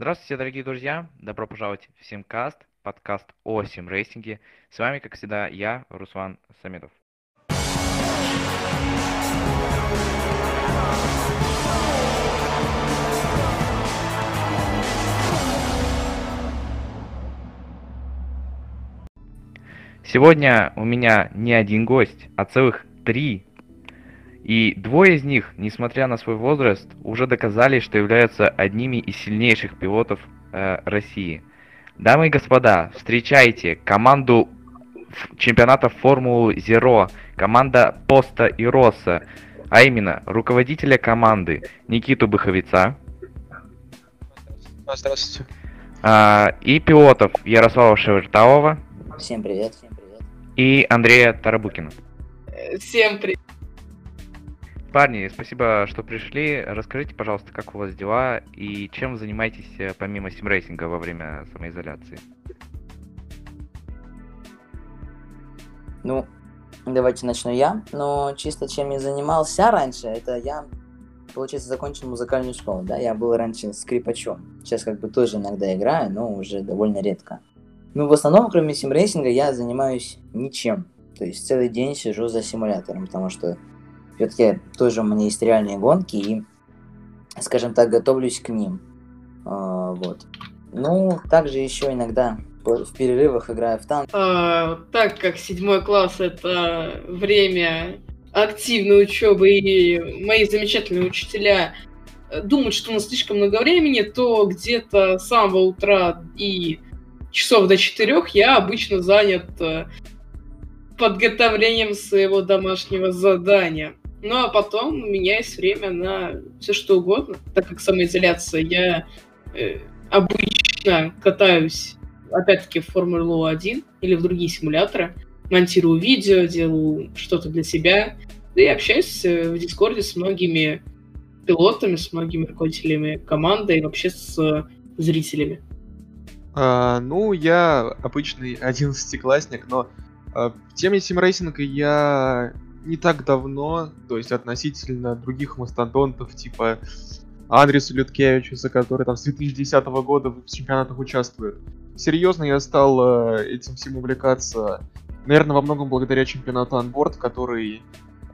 Здравствуйте, дорогие друзья! Добро пожаловать в Симкаст, подкаст о симрейсинге. С вами, как всегда, я, Руслан Самедов. Сегодня у меня не один гость, а целых три и двое из них, несмотря на свой возраст, уже доказали, что являются одними из сильнейших пилотов э, России. Дамы и господа, встречайте команду чемпионата Формулы Зеро, команда Поста и Росса, а именно руководителя команды Никиту Быховица. Здравствуйте. А, и пилотов Ярослава Шеверталова. Всем привет. Всем привет. И Андрея Тарабукина. Всем привет. Парни, спасибо, что пришли. Расскажите, пожалуйста, как у вас дела и чем вы занимаетесь э, помимо симрейсинга во время самоизоляции? Ну, давайте начну я. Но чисто чем я занимался раньше, это я, получается, закончил музыкальную школу, да, я был раньше скрипачом. Сейчас как бы тоже иногда играю, но уже довольно редко. Ну, в основном, кроме симрейсинга, я занимаюсь ничем. То есть целый день сижу за симулятором, потому что все-таки тоже у меня есть реальные гонки, и, скажем так, готовлюсь к ним. А, вот. Ну, также еще иногда в перерывах играю в танк. А, так как седьмой класс это время активной учебы, и мои замечательные учителя думают, что у нас слишком много времени, то где-то с самого утра и часов до четырех я обычно занят э, подготовлением своего домашнего задания. Ну а потом у меня есть время на все что угодно, так как самоизоляция. Я э, обычно катаюсь, опять-таки, в Формулу-1 или в другие симуляторы, монтирую видео, делаю что-то для себя, да и общаюсь э, в Дискорде с многими пилотами, с многими руководителями команды и вообще с зрителями. А, ну, я обычный одиннадцатиклассник, но а, в теме симрейсинга я не так давно, то есть относительно других мастодонтов, типа Андреса Людкевича, который там с 2010 года в чемпионатах участвует. Серьезно, я стал э, этим всем увлекаться, наверное, во многом благодаря чемпионату Анборд, который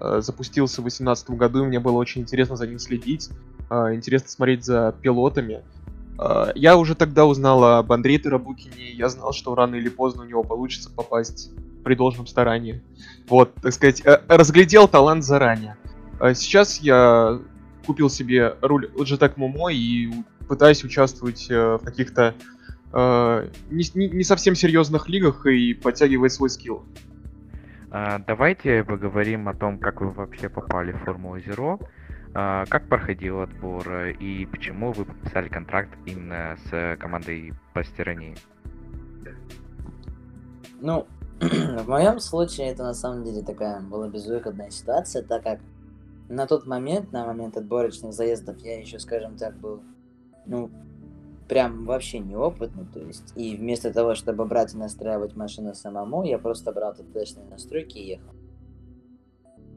э, запустился в 2018 году, и мне было очень интересно за ним следить, э, интересно смотреть за пилотами. Э, я уже тогда узнал об Андрее Тарабукине, я знал, что рано или поздно у него получится попасть при должном старании. Вот, так сказать, э, разглядел талант заранее. А сейчас я купил себе руль Logitech Momo и пытаюсь участвовать э, в каких-то э, не, не совсем серьезных лигах и подтягивать свой скилл. А, давайте поговорим о том, как вы вообще попали в Формулу Zero, а, как проходил отбор и почему вы подписали контракт именно с командой Пастерани. Ну, В моем случае это на самом деле такая была безвыходная ситуация, так как на тот момент, на момент отборочных заездов, я еще, скажем так, был, ну, прям вообще неопытный, то есть, и вместо того, чтобы брать и настраивать машину самому, я просто брал ТТшные настройки и ехал.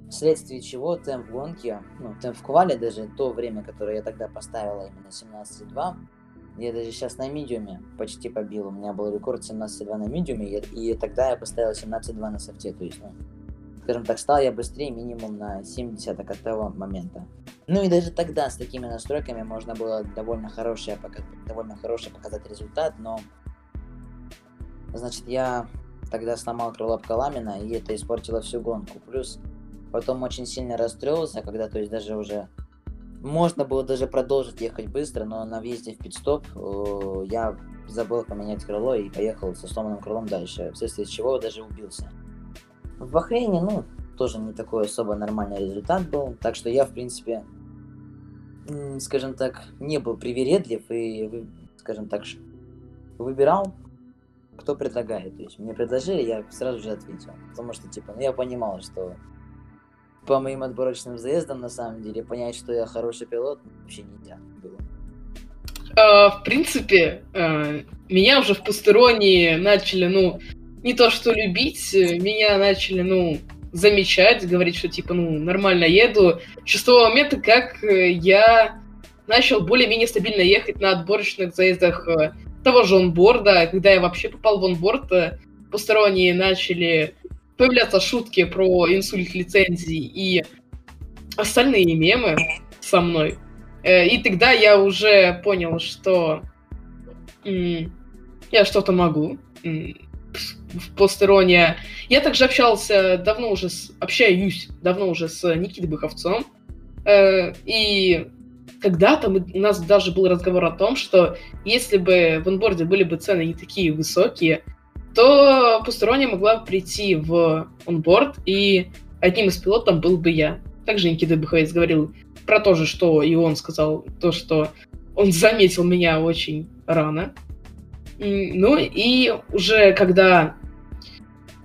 Вследствие чего темп гонки, ну, темп в квале, даже то время, которое я тогда поставила именно 17.2, я даже сейчас на медиуме почти побил. У меня был рекорд 17.2 на медиуме, и, и тогда я поставил 17.2 на софте. То есть, ну, скажем так, стал я быстрее минимум на 70 от того момента. Ну и даже тогда с такими настройками можно было довольно хороший, довольно хороший показать результат, но значит я тогда сломал крыло Каламина, и это испортило всю гонку. Плюс потом очень сильно расстроился, когда то есть даже уже можно было даже продолжить ехать быстро, но на въезде в пидстоп э, я забыл поменять крыло и поехал со сломанным крылом дальше, вследствие чего даже убился. В Бахрейне, ну, тоже не такой особо нормальный результат был, так что я, в принципе, скажем так, не был привередлив и, скажем так, выбирал, кто предлагает. То есть мне предложили, я сразу же ответил. Потому что, типа, ну я понимал, что по моим отборочным заездам, на самом деле, понять, что я хороший пилот, вообще нельзя было. А, в принципе, а, меня уже в Пастероне начали, ну, не то что любить, меня начали, ну, замечать, говорить, что, типа, ну, нормально еду. С момента, как я начал более-менее стабильно ехать на отборочных заездах э, того же онборда. Когда я вообще попал в онборд, э, посторонние начали появляться шутки про инсульт лицензий и остальные мемы со мной. Э, и тогда я уже понял, что я что-то могу в постероне. Я также общался давно уже с... Общаюсь давно уже с Никитой Быховцом. Э, и когда-то мы, у нас даже был разговор о том, что если бы в онборде были бы цены не такие высокие, то Пустерония могла прийти в онборд, и одним из пилотов был бы я. Также Никита Быховец говорил про то же, что и он сказал, то, что он заметил меня очень рано. Ну и уже когда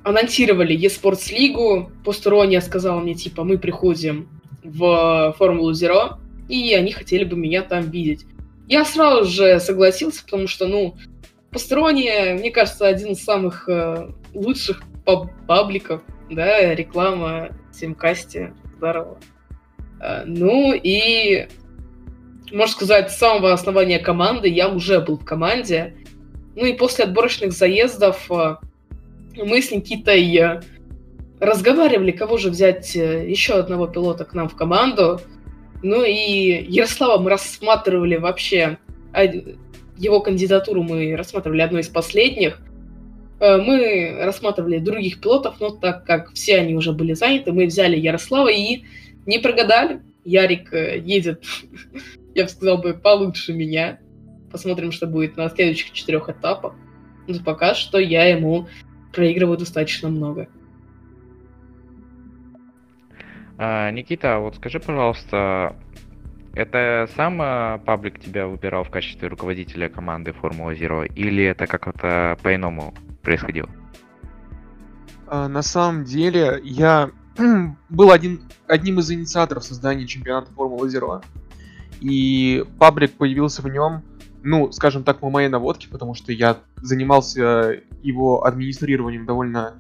анонсировали eSports лигу, Постерония сказала мне, типа, мы приходим в Формулу Zero, и они хотели бы меня там видеть. Я сразу же согласился, потому что, ну, Постерония, мне кажется, один из самых э, лучших паб пабликов, да, реклама Симкасте, здорово. Э, ну и, можно сказать, с самого основания команды я уже был в команде, ну и после отборочных заездов э, мы с Никитой разговаривали, кого же взять еще одного пилота к нам в команду. Ну и Ярослава мы рассматривали вообще, его кандидатуру мы рассматривали одной из последних. Мы рассматривали других пилотов, но так как все они уже были заняты, мы взяли Ярослава и не прогадали. Ярик едет, я бы сказал бы, получше меня. Посмотрим, что будет на следующих четырех этапах. Но пока что я ему проигрываю достаточно много. А, Никита, вот скажи, пожалуйста, это сам а, паблик тебя выбирал в качестве руководителя команды Формула Zero, или это как-то по-иному происходило? А, на самом деле, я был один, одним из инициаторов создания чемпионата Формулы Zero. И паблик появился в нем ну, скажем так, по моей наводке, потому что я занимался его администрированием довольно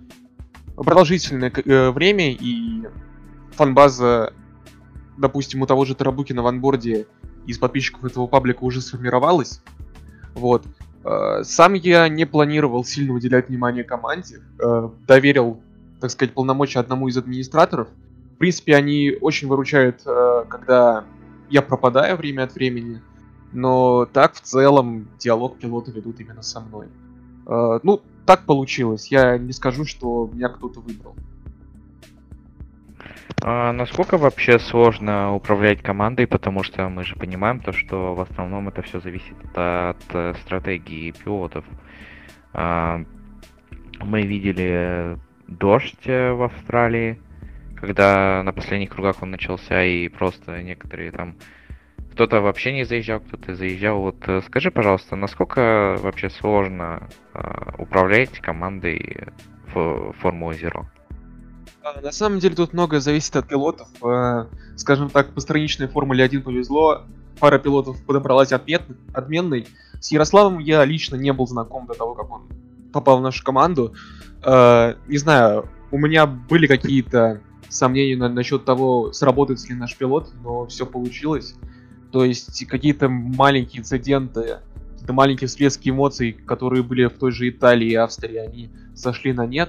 продолжительное э, время, и фанбаза, допустим, у того же Тарабукина в анборде из подписчиков этого паблика уже сформировалась. Вот. Э, сам я не планировал сильно уделять внимание команде, э, доверил, так сказать, полномочия одному из администраторов. В принципе, они очень выручают, когда я пропадаю время от времени, но так в целом диалог пилоты ведут именно со мной. Э, ну, так получилось. Я не скажу, что меня кто-то выбрал. А насколько вообще сложно управлять командой, потому что мы же понимаем то, что в основном это все зависит от э, стратегии пилотов. А, мы видели дождь э, в Австралии, когда на последних кругах он начался, и просто некоторые там кто-то вообще не заезжал, кто-то заезжал. Вот э, скажи, пожалуйста, насколько вообще сложно э, управлять командой в Формуле Zero? А, на самом деле тут многое зависит от пилотов. Э, скажем так, по страничной Формуле 1 повезло. Пара пилотов подобралась отмен... отменной. С Ярославом я лично не был знаком до того, как он попал в нашу команду. Э, не знаю, у меня были какие-то сомнения на, насчет того, сработает ли наш пилот, но все получилось. То есть какие-то маленькие инциденты, какие-то маленькие всплески эмоций, которые были в той же Италии и Австрии, они сошли на нет.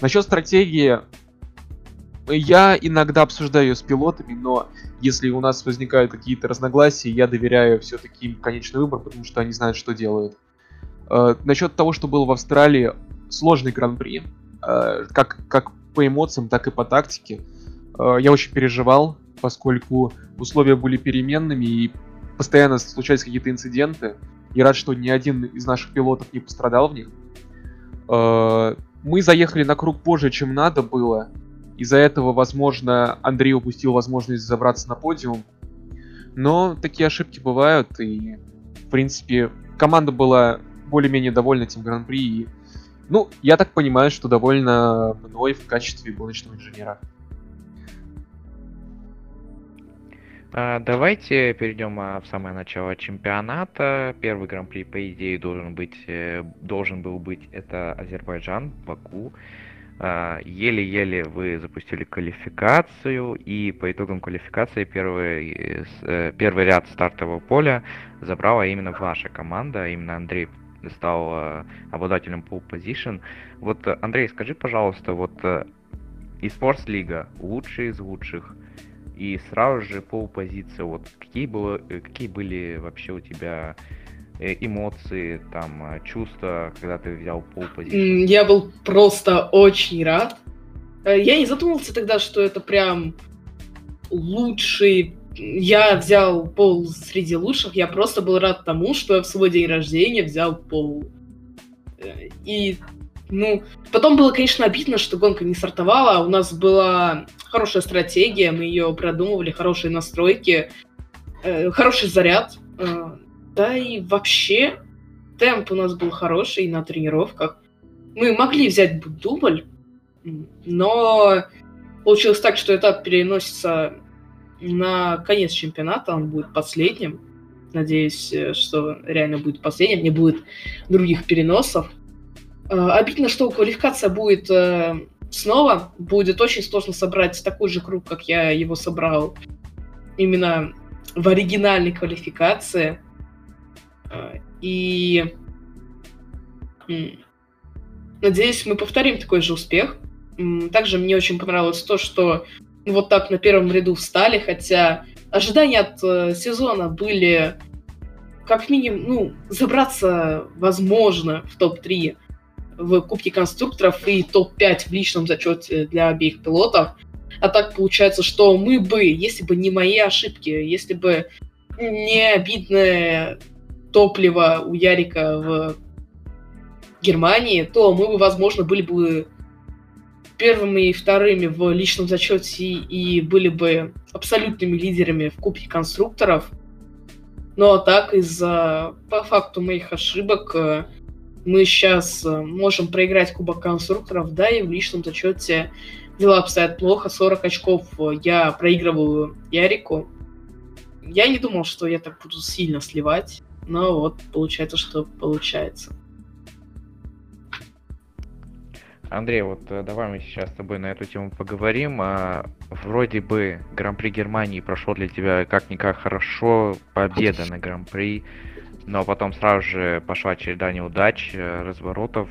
Насчет стратегии, я иногда обсуждаю с пилотами, но если у нас возникают какие-то разногласия, я доверяю все-таки им конечный выбор, потому что они знают, что делают. Э, насчет того, что было в Австралии, сложный гран-при, э, как, как по эмоциям, так и по тактике. Э, я очень переживал, поскольку условия были переменными и постоянно случались какие-то инциденты. И рад, что ни один из наших пилотов не пострадал в них. Э, мы заехали на круг позже, чем надо было. Из-за этого, возможно, Андрей упустил возможность забраться на подиум. Но такие ошибки бывают, и, в принципе, команда была более-менее довольна этим гран-при. И, ну, я так понимаю, что довольно мной в качестве гоночного инженера. А, давайте перейдем а, в самое начало чемпионата. Первый гран-при, по идее, должен быть, э, должен был быть это Азербайджан, Баку. А, Еле-еле вы запустили квалификацию, и по итогам квалификации первый, э, первый ряд стартового поля забрала именно ваша команда, именно Андрей стал э, обладателем pole position. Вот, Андрей, скажи, пожалуйста, вот э, eSports Лига лучший из лучших, и сразу же pole позиция, вот какие, было, какие были вообще у тебя эмоции, там, э, чувства, когда ты взял position? М, Я был просто очень рад. Э, Я не задумывался тогда, что это прям лучший. Я взял пол среди лучших. Я просто был рад тому, что я в свой день рождения взял пол. Э, И, ну, потом было, конечно, обидно, что гонка не стартовала. У нас была хорошая стратегия, мы ее продумывали, хорошие настройки, э, хороший заряд. Да и вообще, темп у нас был хороший на тренировках. Мы могли взять дубль, но получилось так, что этап переносится на конец чемпионата, он будет последним. Надеюсь, э, что реально будет последним, не будет других переносов. Э, Обидно, что квалификация будет э, снова. Будет очень сложно собрать такой же круг, как я его собрал именно в оригинальной квалификации. Э, И надеюсь, мы повторим такой же успех. Также мне очень понравилось то, что вот так на первом ряду встали, хотя ожидания от э, сезона были как минимум, ну, забраться, возможно, в топ-3 в Кубке конструкторов и топ-5 в личном зачете для обеих пилотов. А так получается, что мы бы, если бы не мои ошибки, если бы не обидное топливо у Ярика в Германии, то мы бы, возможно, были бы первыми и вторыми в личном зачете и были бы абсолютными лидерами в Кубке конструкторов. Но а так из-за, по факту моих ошибок, э, мы сейчас э, можем проиграть Кубок конструкторов, да, и в личном зачете дела обстоят плохо. 40 очков э, я проигрываю Ярику. Я не думал, что я так буду сильно сливать, но вот получается, что получается. Андрей, вот э, давай мы сейчас с тобой на эту тему поговорим. А, вроде бы Гран-при Германии прошел для тебя как-никак хорошо, победа на Гран-при, но потом сразу же пошла череда неудач, э, разворотов.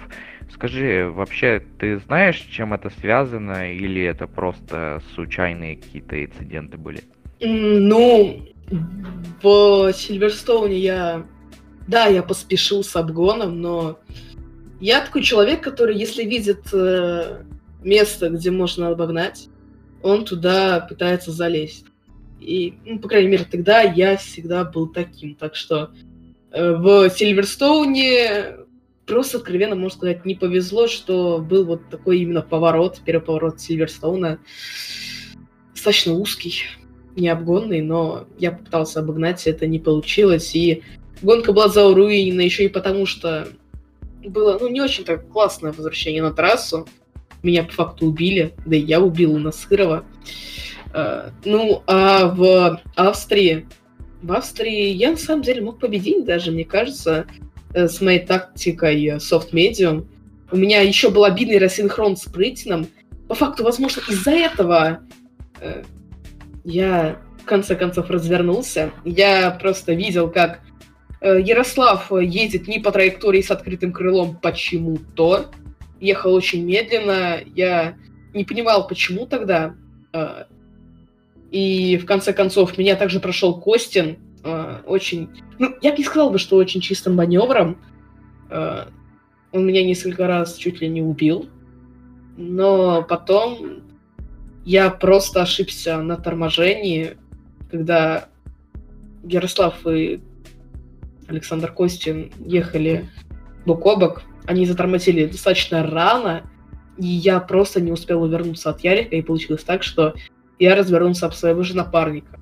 Скажи, вообще ты знаешь, с чем это связано, или это просто случайные какие-то инциденты были? Ну, в Сильверстоуне я... Да, я поспешил с обгоном, но я такой человек, который, если видит э, место, где можно обогнать, он туда пытается залезть. И, ну, по крайней мере, тогда я всегда был таким. Так что э, в Сильверстоуне просто, откровенно, можно сказать, не повезло, что был вот такой именно поворот, первый поворот Сильверстоуна. Достаточно узкий необгонный, но я попытался обогнать, это не получилось, и гонка была заруинена еще и потому, что было, ну, не очень-то классное возвращение на трассу. Меня по факту убили, да и я убил Насырова. Э, Ну, а в Австрии, в Австрии я на самом деле мог победить даже, мне кажется, э, с моей тактикой medium. У меня еще был обидный рассинхрон с Прытином. По факту, возможно, из-за этого э, я в конце концов развернулся. Я просто видел, как э, Ярослав едет не по траектории с открытым крылом почему-то. Ехал очень медленно. Я не понимал, почему тогда. Э, И в конце концов меня также прошел Костин. э, Очень... Ну, я бы не сказал бы, что очень чистым маневром. Он меня несколько раз чуть ли не убил. Но потом я просто ошибся на торможении, когда Ярослав и Александр Костин ехали бок о бок. Они затормозили достаточно рано, и я просто не успел увернуться от Ярика, и получилось так, что я развернулся об своего же напарника.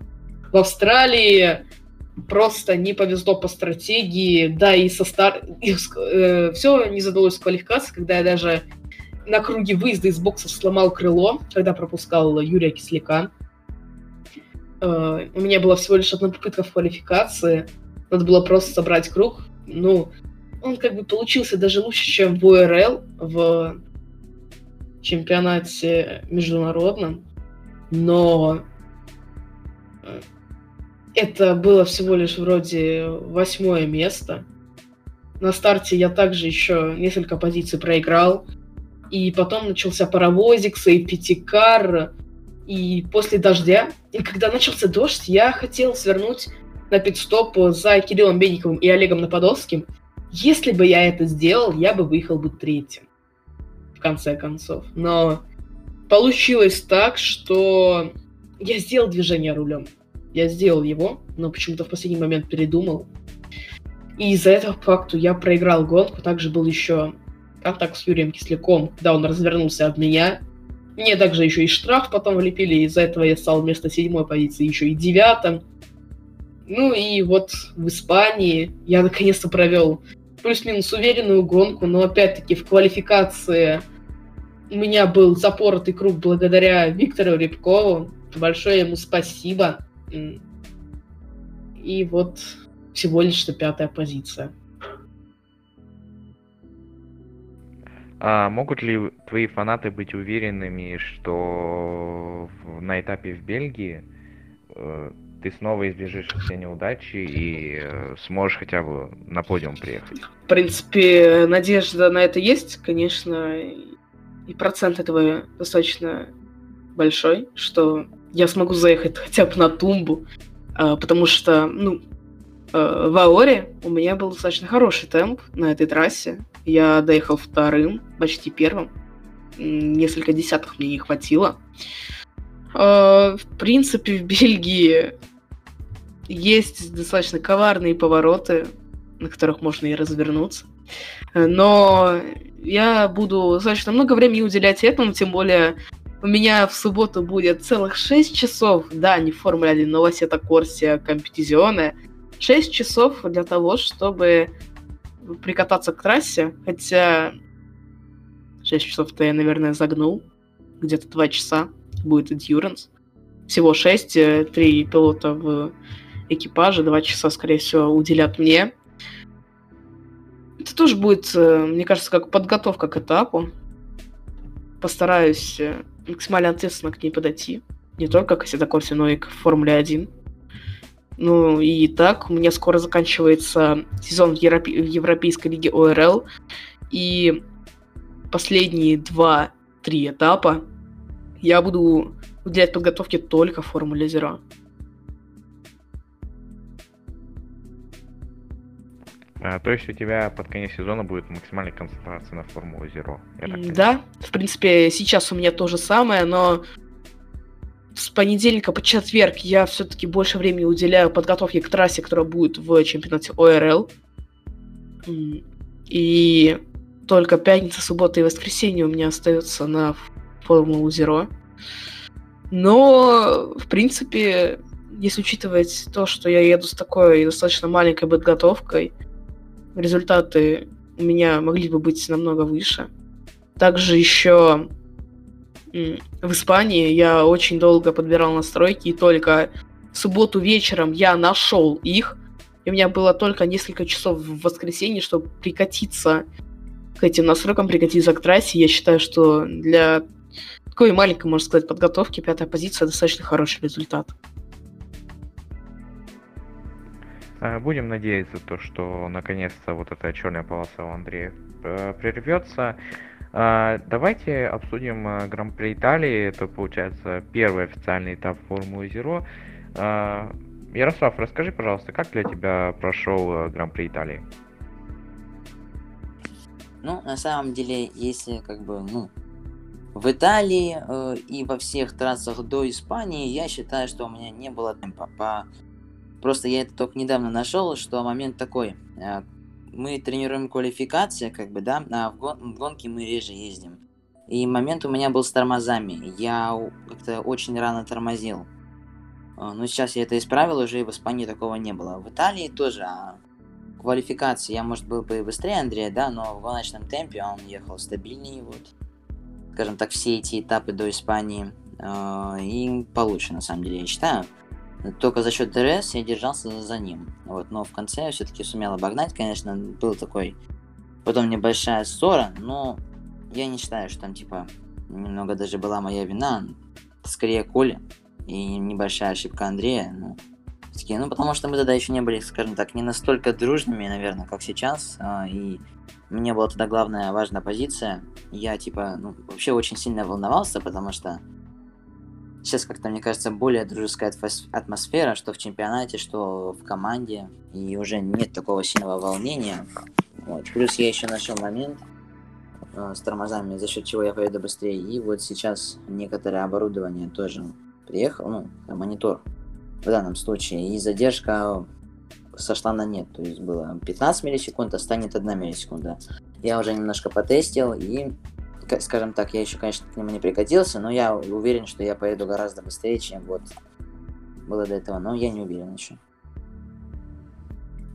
В Австралии просто не повезло по стратегии, да, и со стар... все не задалось в квалификации, когда я даже на круге выезда из бокса сломал крыло, когда пропускал Юрия Кисляка. Э, У меня была всего лишь одна попытка в квалификации. Надо было просто собрать круг. Ну, он как бы получился даже лучше, чем в УРЛ, в чемпионате международном, но э, это было всего лишь вроде восьмое место. На старте я также еще несколько позиций проиграл. И потом начался паровозик, сейфтикар. И после дождя, и когда начался дождь, я хотел свернуть на пидстоп за Кириллом Бенниковым и Олегом Наподолским. Если бы я это сделал, я бы выехал бы третьим. В конце концов. Но получилось так, что я сделал движение рулем. Я сделал его, но почему-то в последний момент передумал. И из-за этого факту я проиграл гонку. Также был еще контакт с Юрием Кисляком, когда он развернулся от меня. Мне также еще и штраф потом влепили, из-за этого я стал вместо седьмой позиции еще и девятым. Ну и вот в Испании я наконец-то провел плюс-минус уверенную гонку, но опять-таки в квалификации у меня был запоротый круг благодаря Виктору Рябкову. Большое ему спасибо. И вот всего лишь что пятая позиция. А могут ли твои фанаты быть уверенными, что на этапе в Бельгии э, ты снова избежишь все неудачи и э, сможешь хотя бы на подиум приехать? В принципе, надежда на это есть, конечно, и процент этого достаточно большой, что я смогу заехать хотя бы на тумбу, а, потому что, ну, а, в Аоре у меня был достаточно хороший темп на этой трассе. Я доехал вторым, почти первым. Несколько десятых мне не хватило. А, в принципе, в Бельгии есть достаточно коварные повороты, на которых можно и развернуться. Но я буду достаточно много времени уделять этому, тем более у меня в субботу будет целых 6 часов, да, не Формула 1, но это Корсия Компетизионе, 6 часов для того, чтобы прикататься к трассе, хотя 6 часов-то я, наверное, загнул, где-то 2 часа будет endurance. Всего 6, 3 э, пилота в экипаже, 2 часа, скорее всего, уделят мне. Это тоже будет, э, мне кажется, как подготовка к этапу. Постараюсь э, максимально ответственно к ней подойти. Не только к Осетокорсе, но и к Формуле 1. Ну и так, у меня скоро заканчивается сезон в, Европе... в Европейской лиге ОРЛ. И последние 2-3 этапа я буду уделять подготовке только Формуле Zero. А, то есть у тебя под конец сезона будет максимальная концентрация на Формулу Zero. Да, в принципе, сейчас у меня то же самое, но с понедельника по четверг я все-таки больше времени уделяю подготовке к трассе, которая будет в чемпионате ОРЛ. И только пятница, суббота и воскресенье у меня остается на Формулу Zero. Но, в принципе, если учитывать то, что я еду с такой достаточно маленькой подготовкой, результаты у меня могли бы быть намного выше. Также еще в Испании я очень долго подбирал настройки, и только в субботу вечером я нашел их. И у меня было только несколько часов в воскресенье, чтобы прикатиться к этим настройкам, прикатиться к трассе. Я считаю, что для такой маленькой, можно сказать, подготовки пятая позиция достаточно хороший результат. Э, будем надеяться, то, что наконец-то вот эта черная полоса у Андрея э, прервется. Э, давайте обсудим Гран-при Италии. Это, получается, первый официальный этап Формулы Zero. Ярослав, расскажи, пожалуйста, как для тебя прошел Гран-при Италии? Ну, на самом деле, если как бы, ну, в Италии э, и во всех трассах до Испании, я считаю, что у меня не было темпа по Просто я это только недавно нашел, что момент такой. Э, мы тренируем квалификация, как бы, да, а в, гон- в гонке мы реже ездим. И момент у меня был с тормозами. Я как-то очень рано тормозил. Э, но сейчас я это исправил, уже и в Испании такого не было. В Италии тоже. А квалификации я, может, был бы и быстрее Андрея, да, но в гоночном темпе он ехал стабильнее, вот. Скажем так, все эти этапы до Испании. Э, и получше, на самом деле, я считаю. Только за счет ДРС я держался за ним. Вот, но в конце я все-таки сумел обогнать, конечно, был такой потом небольшая ссора, но я не считаю, что там типа немного даже была моя вина. Скорее Коля и небольшая ошибка Андрея. Ну, такие, ну, потому что мы тогда еще не были, скажем так, не настолько дружными, наверное, как сейчас. а, И мне была тогда главная важная позиция. Я, типа, ну, вообще очень сильно волновался, потому что сейчас как-то, мне кажется, более дружеская атмосфера, что в чемпионате, что в команде. И уже нет такого сильного волнения. Вот. Плюс я еще нашел момент э, с тормозами, за счет чего я поеду быстрее. И вот сейчас некоторое оборудование тоже приехал, ну, монитор в данном случае. И задержка сошла на нет. То есть было 15 миллисекунд, а станет 1 миллисекунда. Я уже немножко потестил и, скажем так, я еще, конечно, к нему не прикатился, но я уверен, что я поеду гораздо быстрее, чем вот было до этого. Но я не уверен еще.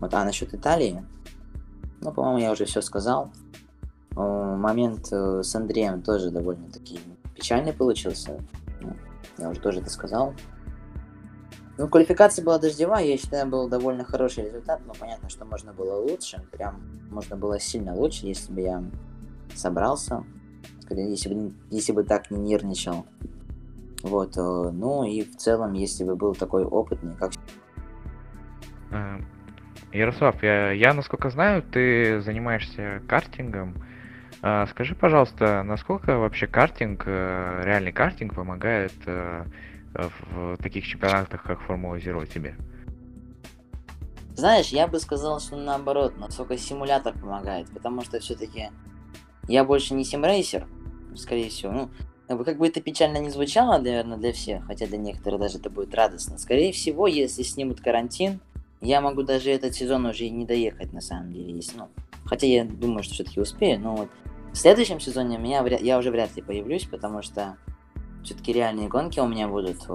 Вот, а насчет Италии, ну, по-моему, я уже все сказал. Момент э, с Андреем тоже довольно-таки печальный получился. Ну, я уже тоже это сказал. Ну, квалификация была дождевая, я считаю, был довольно хороший результат, но понятно, что можно было лучше. Прям можно было сильно лучше, если бы я собрался. Скорее, Если бы, если бы так не нервничал. Вот, э, ну и в целом, если бы был такой опытный, как Э, Ярослав, я, я, насколько знаю, ты занимаешься картингом. А, скажи, пожалуйста, насколько вообще картинг, э, реальный картинг помогает э, э, в таких чемпионатах, как Формула Zero тебе? Знаешь, я бы сказал, что наоборот, насколько симулятор помогает, потому что все-таки я больше не симрейсер, скорее всего. Ну, как бы, это печально не звучало, наверное, для всех, хотя для некоторых даже это будет радостно. Скорее всего, если снимут карантин, я могу даже этот сезон уже и не доехать, на самом деле. Если, ну, хотя я думаю, что все-таки успею, но вот в следующем сезоне меня я уже вряд ли появлюсь, потому что все-таки реальные гонки у меня будут.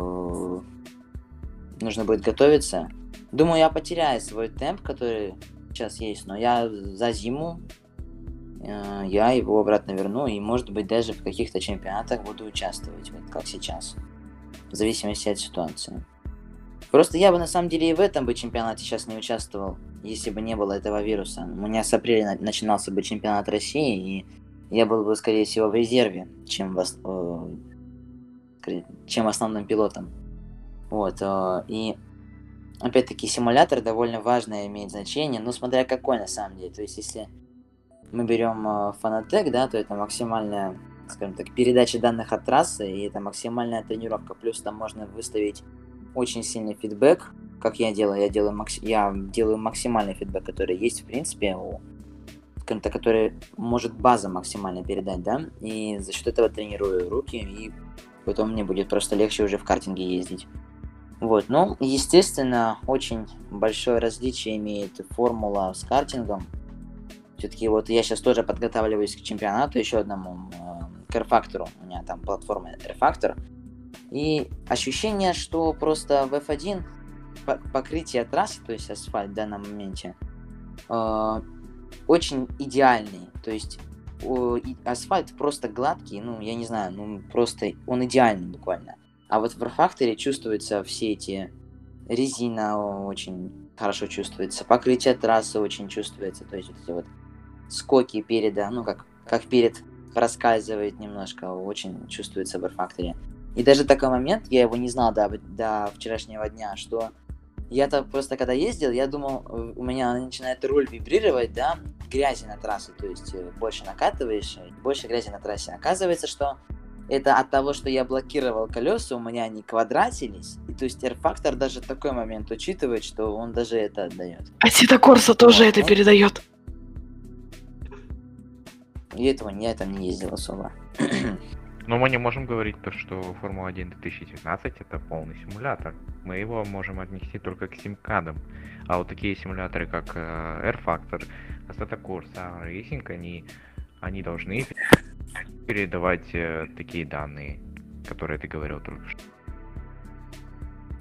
Нужно будет готовиться. Думаю, я потеряю свой темп, который сейчас есть, но я за зиму я его обратно верну и, может быть, даже в каких-то чемпионатах буду участвовать, вот как сейчас, в зависимости от ситуации. Просто я бы на самом деле и в этом бы чемпионате сейчас не участвовал, если бы не было этого вируса. У меня с апреля на- начинался бы чемпионат России, и я был бы, скорее всего, в резерве, чем, в э, чем основным пилотом. Вот, э, и опять-таки симулятор довольно важное имеет значение, но смотря какой на самом деле. То есть, если мы берем э, Fanatec, да, то это максимальная, скажем так, передача данных от трассы, и это максимальная тренировка. Плюс там можно выставить очень сильный фидбэк, как я делаю. Я делаю, макси- я делаю максимальный фидбэк, который есть, в принципе, у скажем так, который может база максимально передать, да, и за счет этого тренирую руки, и потом мне будет просто легче уже в картинге ездить. Вот, ну, естественно, очень большое различие имеет формула с картингом. Все-таки вот я сейчас тоже подготавливаюсь к чемпионату еще одному, к R-Factor. У меня там платформа R-Factor. И ощущение, что просто в F1 по- покрытие трассы, то есть асфальт в данном моменте, э, очень идеальный. То есть асфальт просто гладкий, ну, я не знаю, ну, просто он идеальный буквально. А вот в R-Factor чувствуются все эти резина очень хорошо чувствуется, покрытие трассы очень чувствуется, то есть вот эти вот скоки переда, ну как, как перед проскальзывает немножко, очень чувствуется в R-Factor. И даже такой момент, я его не знал до, до вчерашнего дня, что я-то просто когда ездил, я думал, э, у меня начинает руль вибрировать, да, грязи на трассе, то есть э, больше накатываешь, э, больше грязи на трассе. Оказывается, что это от того, что я блокировал колеса, у меня они квадратились. И то есть R-фактор даже такой момент учитывает, что он даже это отдает. А Тита Корса тоже Вот, это ну. передает. И этого я там не ездил особо. Но мы не можем говорить то, что Формула-1 2019 это полный симулятор. Мы его можем отнести только к симкадам. А вот такие симуляторы, как э, R-Factor, Assetto Corsa, Racing, они, они должны передавать э, такие данные, которые ты говорил только что.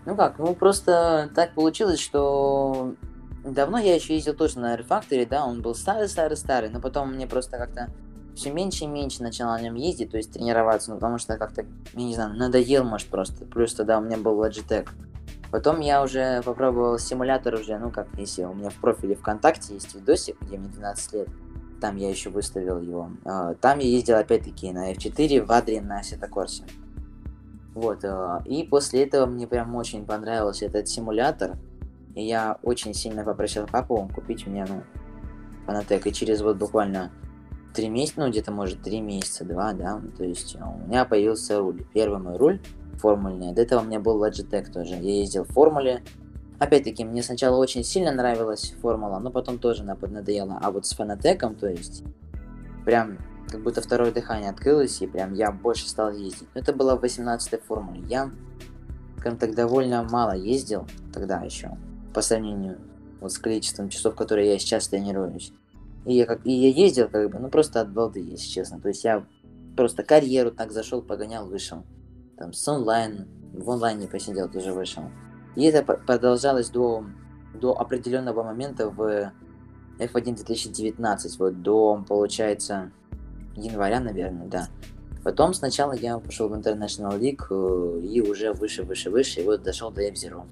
Ну как, ну просто так получилось, что давно я еще ездил тоже на R-Factor, да, он был старый-старый-старый, но потом мне просто как-то все меньше и меньше начал на нем ездить, то есть тренироваться, ну потому что как-то, я не знаю, надоел, может, просто. Плюс тогда у меня был Logitech. Потом я уже попробовал симулятор уже, ну как, если у меня в профиле ВКонтакте есть видосик, где мне 12 лет, там я еще выставил его. А, Там я ездил опять-таки на F4 в Адре на Сетакорсе. Вот, а, и после этого мне прям очень понравился этот симулятор. И я очень сильно попросил папу купить мне, ну, Fanatec. И через вот буквально три месяца, ну, где-то, может, три месяца, два, да, ну, то есть а, у меня появился руль. Первый мой руль формульный. До этого у меня был Logitech тоже. Я ездил в формуле. Опять-таки, мне сначала очень сильно нравилась формула, но потом тоже она поднадоела. А вот с Fanatec, то есть, прям как будто второе дыхание открылось, и прям я больше стал ездить. Но это было в 18-й формуле. Я, скажем так, довольно мало ездил тогда еще, по сравнению вот с количеством часов, которые я сейчас тренируюсь. И я, как, и я ездил как бы, ну просто от балды, если честно. То есть я просто карьеру так зашел, погонял, вышел. Там с онлайн, в онлайне посидел, тоже вышел. И это продолжалось до, до определенного момента в F1 2019, вот до, получается, января, наверное, да. Потом сначала я пошел в International League э, и уже выше, выше, выше, и вот дошел до F-Zero.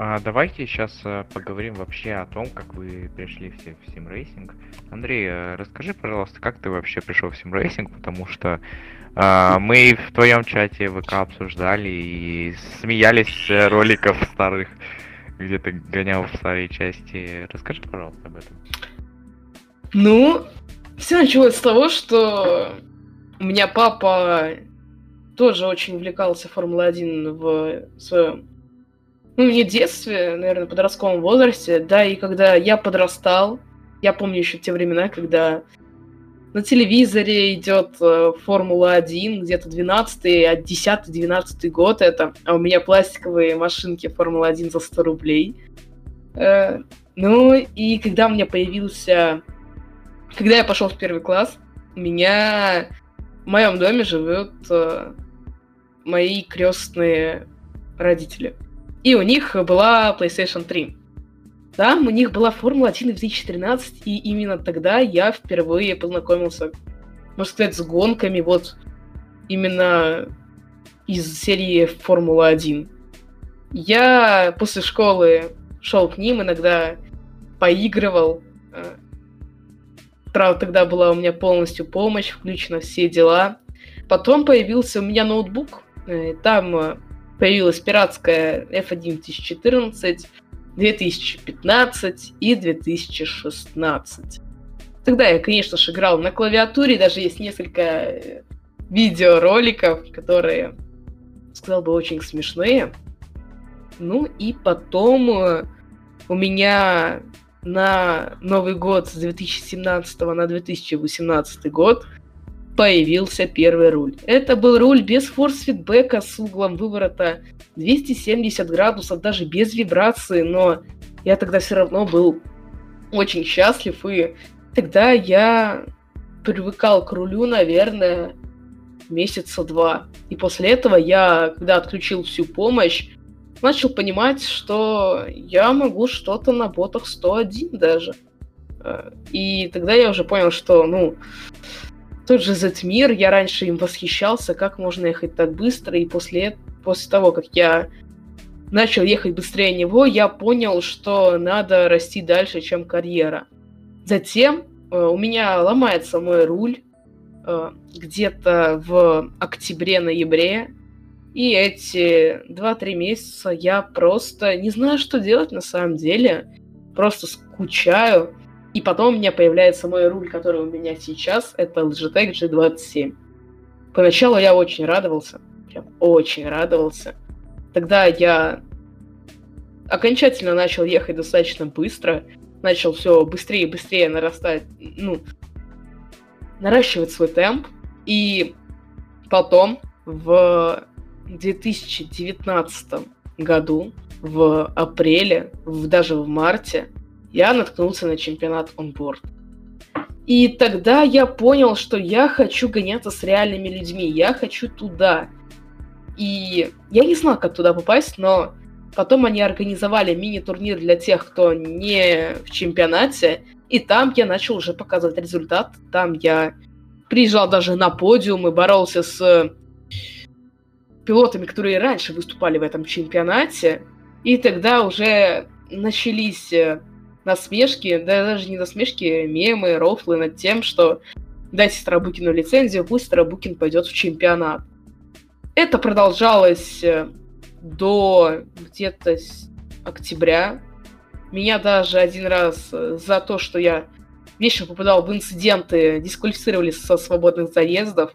А давайте сейчас поговорим вообще о том, как вы пришли все в симрейсинг. Андрей, э, расскажи, пожалуйста, как ты вообще пришел в симрейсинг, потому что а, мы в твоем чате ВК обсуждали и смеялись э, роликов старых, где ты гонял в старой части. Расскажи, пожалуйста, об этом. Ну, все началось с того, что у меня папа тоже очень увлекался Формулой-1 в своем, ну, не детстве, наверное, подростковом возрасте, да, и когда я подрастал, я помню еще те времена, когда на телевизоре идет э, Формула-1, где-то 12 10-12 год это, а у меня пластиковые машинки Формула-1 за 100 рублей. Э, ну, и когда у меня появился... Когда я пошел в первый класс, у меня в моем доме живут э, мои крестные родители. И у них была PlayStation 3. Там у них была Формула 1 2013, и именно тогда я впервые познакомился, можно сказать, с гонками вот именно из серии Формула 1. Я после школы шел к ним, иногда поигрывал. Э, правда, тогда была у меня полностью помощь, включена все дела. Потом появился у меня ноутбук. э, Там э, появилась пиратская F1 2014, 2015 и 2016. Тогда я, конечно же, играл на клавиатуре, даже есть несколько э, видеороликов, которые, сказал бы, очень смешные. Ну и потом э, у меня на Новый год с 2017 на 2018 год появился первый руль. Это был руль без форс-фидбэка с углом выворота 270 градусов, даже без вибрации, но я тогда все равно был очень счастлив, и тогда я привыкал к рулю, наверное, месяца два. И после этого я, когда отключил всю помощь, начал понимать, что я могу что-то на ботах 101 даже. Э, и тогда я уже понял, что, ну, тот же Зетмир, я раньше им восхищался, как можно ехать так быстро, и после, после того, как я начал ехать быстрее него, я понял, что надо расти дальше, чем карьера. Затем э, у меня ломается мой руль э, где-то в октябре-ноябре, и эти 2-3 месяца я просто не знаю, что делать на самом деле. Просто скучаю. И потом у меня появляется мой руль, который у меня сейчас, это Logitech G27. Поначалу я очень радовался, прям очень радовался. Тогда я окончательно начал ехать достаточно быстро, начал все быстрее и быстрее нарастать, ну, наращивать свой темп. И потом в 2019 году, в апреле, в, даже в марте, я наткнулся на чемпионат онборд. И тогда я понял, что я хочу гоняться с реальными людьми, я хочу туда. И я не знал, как туда попасть, но потом они организовали мини-турнир для тех, кто не в чемпионате, и там я начал уже показывать результат. Там я приезжал даже на подиум и боролся с пилотами, которые раньше выступали в этом чемпионате. И тогда уже начались э, насмешки, да даже не насмешки, мемы, рофлы над тем, что дайте Старобукину лицензию, пусть Старобукин пойдет в чемпионат. Это продолжалось э, до где-то октября. Меня даже один раз э, за то, что я вечно попадал в инциденты, дисквалифицировали со свободных заездов.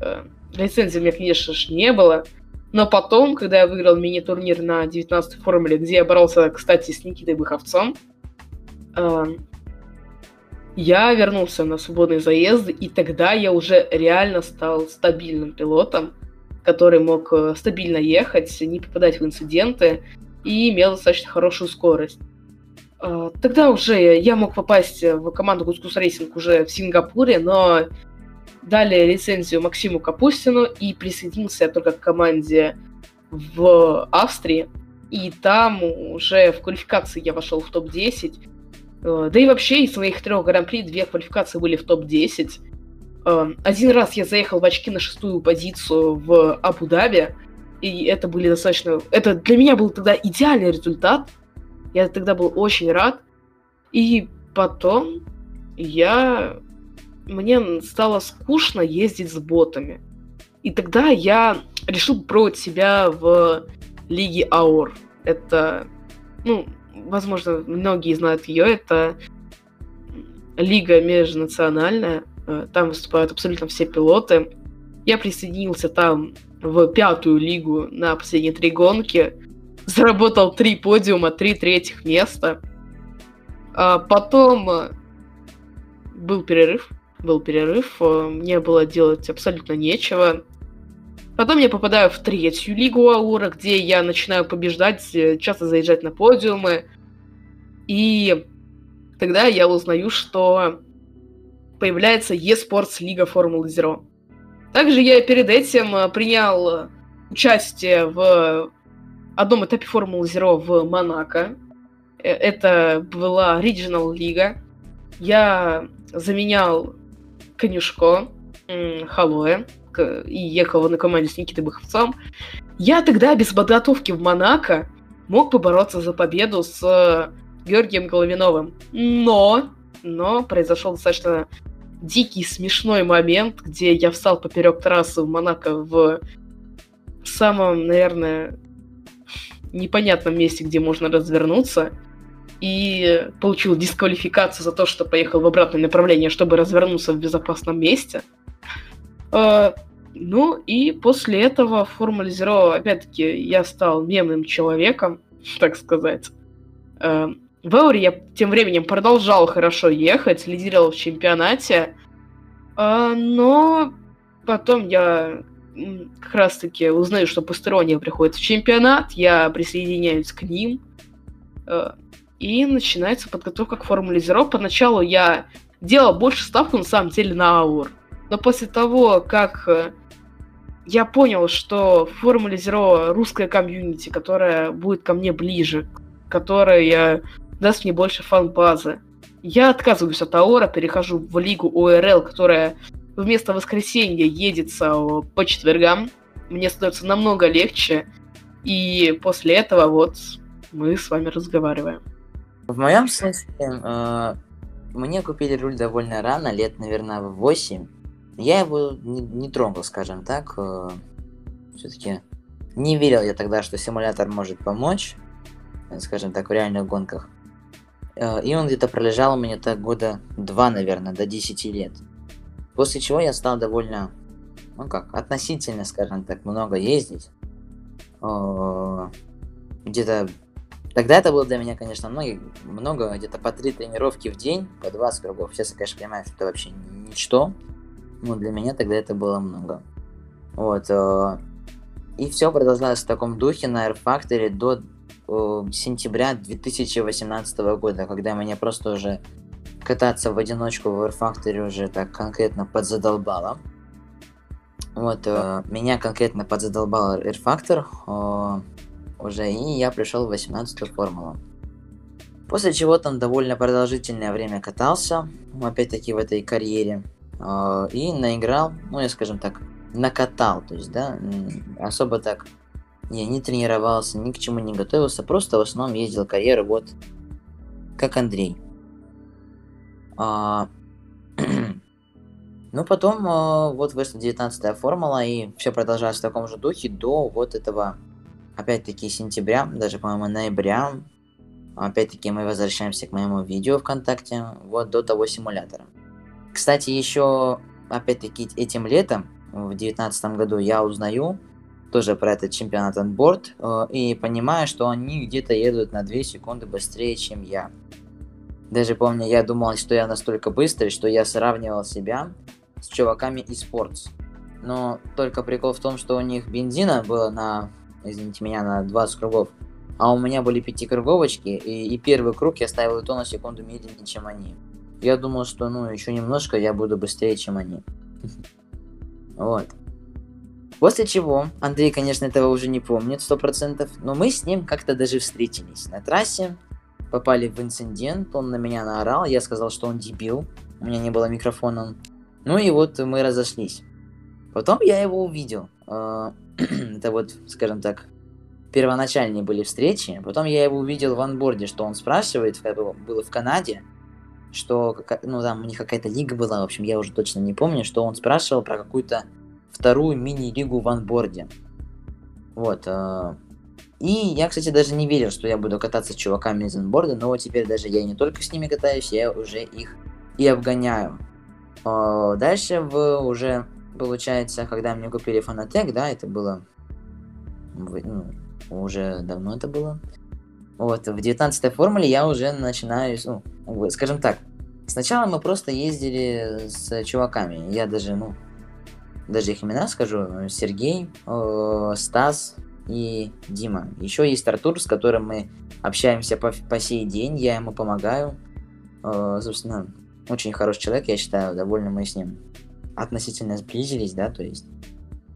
Э, лицензии у меня, конечно же, не было. Но потом, когда я выиграл мини-турнир на 19-й формуле, где я боролся, кстати, с Никитой Быховцом, я вернулся на свободные заезды, и тогда я уже реально стал стабильным пилотом, который мог э, стабильно ехать, не попадать в инциденты и имел достаточно хорошую скорость. Э, тогда уже я мог попасть в команду Гускус Racing уже в Сингапуре, но дали лицензию Максиму Капустину и присоединился я только к команде в Австрии. И там уже в квалификации я вошел в топ-10. Э, да и вообще из своих трех гран-при две квалификации были в топ-10. Э, один раз я заехал в очки на шестую позицию в Абу-Даби, и это были достаточно... Это для меня был тогда идеальный результат. Я тогда был очень рад. И потом я мне стало скучно ездить с ботами. И тогда я решил попробовать себя в Лиге Аур. Это, ну, возможно, многие знают ее, это лига межнациональная, э, там выступают абсолютно все пилоты. Я присоединился там в пятую лигу на последние три гонки, заработал три подиума, три третьих места. А потом был перерыв, был перерыв, э, мне было делать абсолютно нечего. Потом я попадаю в третью лигу Аура, где я начинаю побеждать, э, часто заезжать на подиумы. И тогда я узнаю, что появляется eSports Лига Формулы Zero. Также я перед этим э, принял участие в одном этапе Формулы Zero в Монако. Это была Regional Лига. Я заменял Конюшко, Халоэ, и ехал на команде с Никитой Быховцом. Я тогда без подготовки в Монако мог побороться за победу с э, Георгием Головиновым. Но, но произошел достаточно дикий, смешной момент, где я встал поперек трассы в Монако в самом, наверное, непонятном месте, где можно развернуться и получил дисквалификацию за то, что поехал в обратное направление, чтобы развернуться в безопасном месте. Uh, ну и после этого в Формуле Zero, опять-таки, я стал мемным человеком, так сказать. Uh, в Ауре я тем временем продолжал хорошо ехать, лидировал в чемпионате, uh, но потом я как раз-таки узнаю, что Пастерония приходит в чемпионат, я присоединяюсь к ним, и начинается подготовка к Формуле Zero. Поначалу я делал больше ставку, на самом деле, на Аур. Но после того, как э, я понял, что в Формуле Zero русская комьюнити, которая будет ко мне ближе, которая даст мне больше фан-базы, я отказываюсь от Аора, перехожу в лигу ОРЛ, которая вместо воскресенья едется по четвергам. Мне становится намного легче. И после этого вот мы с вами разговариваем. В моем случае, э, мне купили руль довольно рано, лет, наверное, в 8. Я его не, не трогал, скажем так. Э, Все-таки не верил я тогда, что симулятор может помочь, скажем так, в реальных гонках. Э, и он где-то пролежал у меня так года два, наверное, до 10 лет. После чего я стал довольно, ну как, относительно, скажем так, много ездить. Э, где-то Тогда это было для меня, конечно, много, много где-то по три тренировки в день, по 20 кругов. Сейчас я, конечно, понимаю, что это вообще ничто, но для меня тогда это было много. Вот. Э, и все продолжалось в таком духе на Air Factory до э, сентября 2018 года, когда меня просто уже кататься в одиночку в Air Factory уже так конкретно подзадолбало. Вот, э, меня конкретно подзадолбал Air Factor уже, и я пришел в 18-ю формулу. После чего там довольно продолжительное время катался, опять-таки в этой карьере, э, и наиграл, ну, я скажем так, накатал, то есть, да, особо так я не тренировался, ни к чему не готовился, просто в основном ездил карьеру вот как Андрей. А, ну, потом а, вот вышла 19 формула, и все продолжалось в таком же духе до вот этого, опять-таки, сентября, даже, по-моему, ноября. Опять-таки, мы возвращаемся к моему видео ВКонтакте, вот до того симулятора. Кстати, еще, опять-таки, этим летом, в 2019 году, я узнаю тоже про этот чемпионат анборд э, и понимаю, что они где-то едут на 2 секунды быстрее, чем я. Даже помню, я думал, что я настолько быстрый, что я сравнивал себя с чуваками из Sports. Но только прикол в том, что у них бензина было на, извините меня, на 20 кругов, а у меня были пятикруговочки, и, и первый круг я ставил и то на секунду медленнее, чем они. Я думал, что ну еще немножко я буду быстрее, чем они. Вот. После чего, Андрей, конечно, этого уже не помнит сто процентов, но мы с ним как-то даже встретились на трассе, попали в инцидент, он на меня наорал, я сказал, что он дебил, у меня не было микрофона, ну и вот мы разошлись. Потом я его увидел, а, это вот, скажем так, первоначальные были встречи, потом я его увидел в анборде, что он спрашивает, было в Канаде, что, ну, там у них какая-то лига была, в общем, я уже точно не помню, что он спрашивал про какую-то вторую мини-лигу в анборде. Вот. Э, и я, кстати, даже не верил, что я буду кататься с чуваками из анборда, но теперь даже я не только с ними катаюсь, я уже их и обгоняю. Э, дальше в уже, получается, когда мне купили фанатек, да, это было... Ну, уже давно это было. Вот, в 19 формуле я уже начинаю, ну, скажем так, сначала мы просто ездили с чуваками. Я даже, ну, даже их имена скажу. Сергей, э, Стас и Дима. Еще есть Артур, с которым мы общаемся по, по сей день, я ему помогаю. Э, собственно, очень хороший человек, я считаю, довольно мы с ним относительно сблизились, да, то есть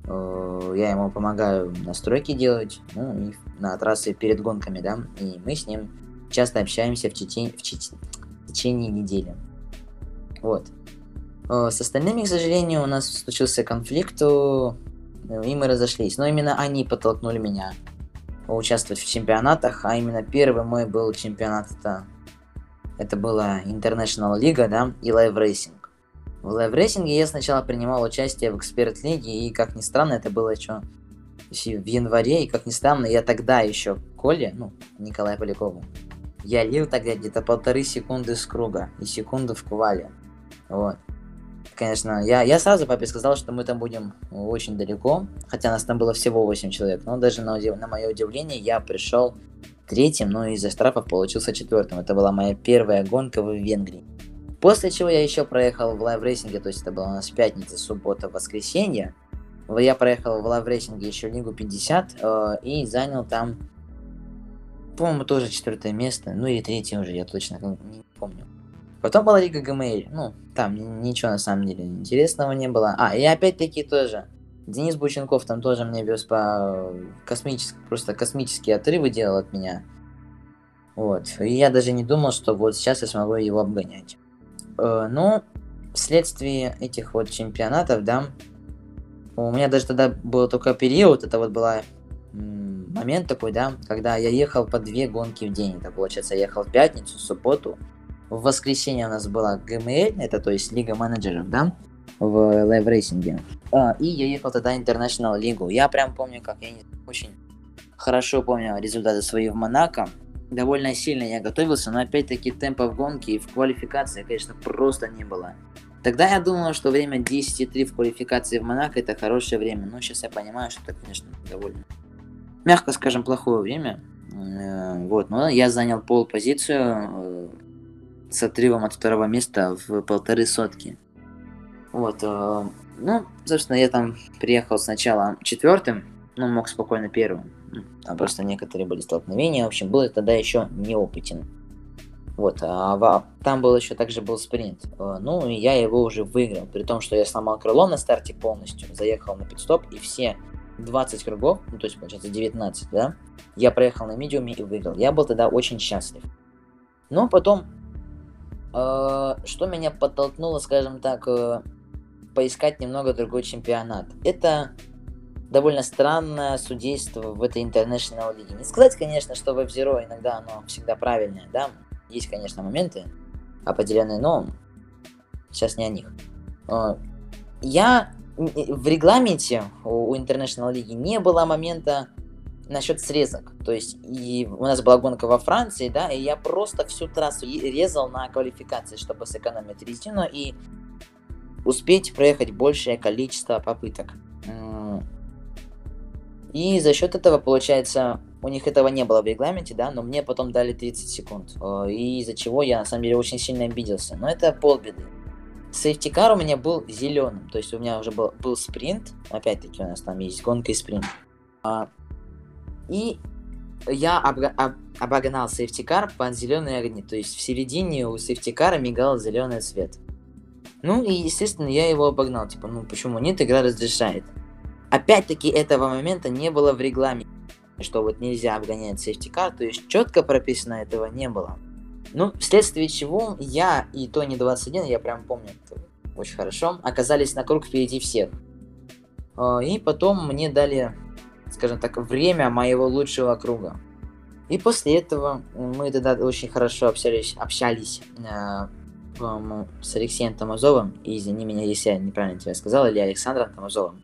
я ему помогаю настройки делать, ну, и на трассы перед гонками, да, и мы с ним часто общаемся в, течение, в, в течение недели. Вот. Э, с остальными, к сожалению, у нас случился конфликт, э, и мы разошлись. Но именно они подтолкнули меня участвовать в чемпионатах, а именно первый мой был чемпионат это, это была International Лига, да, и Live Racing. В Racing я сначала принимал участие в Эксперт Лиге, и как ни странно, это было еще в январе, и как ни странно, я тогда еще Коле, ну, Николай Полякову, я лил тогда где-то полторы секунды с круга и секунду в квале. Вот. Конечно, я, я сразу папе сказал, что мы там будем очень далеко, хотя нас там было всего 8 человек, но даже на, на мое удивление я пришел третьим, но из-за штрафов получился четвертым. Это была моя первая гонка в Венгрии. После чего я еще проехал в Live Racing е, то есть это было у нас пятница, суббота, воскресенье. Я проехал в Live Racing е еще Лигу 50 э, и занял там, по-моему, тоже четвертое место, ну или третье уже, я точно не помню. Потом была Лига ГМЛ. Ну, там ничего на самом деле интересного не было. А, и опять-таки тоже. Денис Бученков там тоже мне вез по космическим, просто космические отрывы делал от меня. Вот. И я даже не думал, что вот сейчас я смогу его обгонять. Э, ну, вследствие этих вот чемпионатов, да, у меня даже тогда был только период, это вот была момент такой, да, когда я ехал по две гонки в день. Это получается, я ехал в пятницу, в субботу, в воскресенье у нас была ГМЛ, это то есть Лига менеджеров, да, в Live Racing е. А, и я ехал тогда International Лигу. Я прям помню, как я не очень хорошо помню результаты свои в Монако. Довольно сильно я готовился, но опять-таки темпа в гонке и в квалификации, конечно, просто не было. Тогда я думал, что время 10.3 в квалификации в Монако это хорошее время. Но сейчас я понимаю, что это, конечно, довольно, мягко скажем, плохое время. Э, вот, но я занял пол позицию э, с отрывом от второго места в полторы сотки. Вот, э, ну, собственно, я там приехал сначала четвертым, но мог спокойно первым. Там просто некоторые были столкновения. В общем, был тогда еще неопытен. Вот, а там был еще также был спринт. Э, ну, я его уже выиграл. При том, что я сломал крыло на старте полностью, заехал на пидстоп, и все 20 кругов, ну, то есть, получается, 19, да, я проехал на медиуме и выиграл. Я был тогда очень счастлив. Но потом Э, что меня подтолкнуло, скажем так, э, поискать немного другой чемпионат. Это довольно странное судейство в этой International лиге. Не сказать, конечно, что в F-Zero иногда оно всегда правильное, да, есть, конечно, моменты определенные, но сейчас не о них. А, я в регламенте у International лиги не было момента насчет срезок. То есть и у нас была гонка во Франции, да, и я просто всю трассу резал на квалификации, чтобы сэкономить резину и успеть проехать большее количество попыток. И за счет этого, получается, у них этого не было в регламенте, да, но мне потом дали 30 секунд. Э, и из-за чего я, на самом деле, очень сильно обиделся. Но это полбеды. Safety car у меня был зеленым, то есть у меня уже был, был спринт, опять-таки у нас там есть гонка и спринт. А, и я обогнал safety car под зеленые огни, то есть в середине у safety car а мигал зеленый цвет. Ну и, естественно, я его обогнал, типа, ну почему нет, игра разрешает. Опять-таки этого момента не было в регламенте, что вот нельзя обгонять сейфтикар, то есть четко прописано этого не было. Ну, вследствие чего я и Тони 21, я прям помню это очень хорошо, оказались на круг впереди всех. А, и потом мне дали, скажем так, время моего лучшего круга. И после этого мы тогда очень хорошо общались, общались э, с Алексеем Томазовым, и извини меня, если я неправильно тебя сказал, или Александром Томазовым.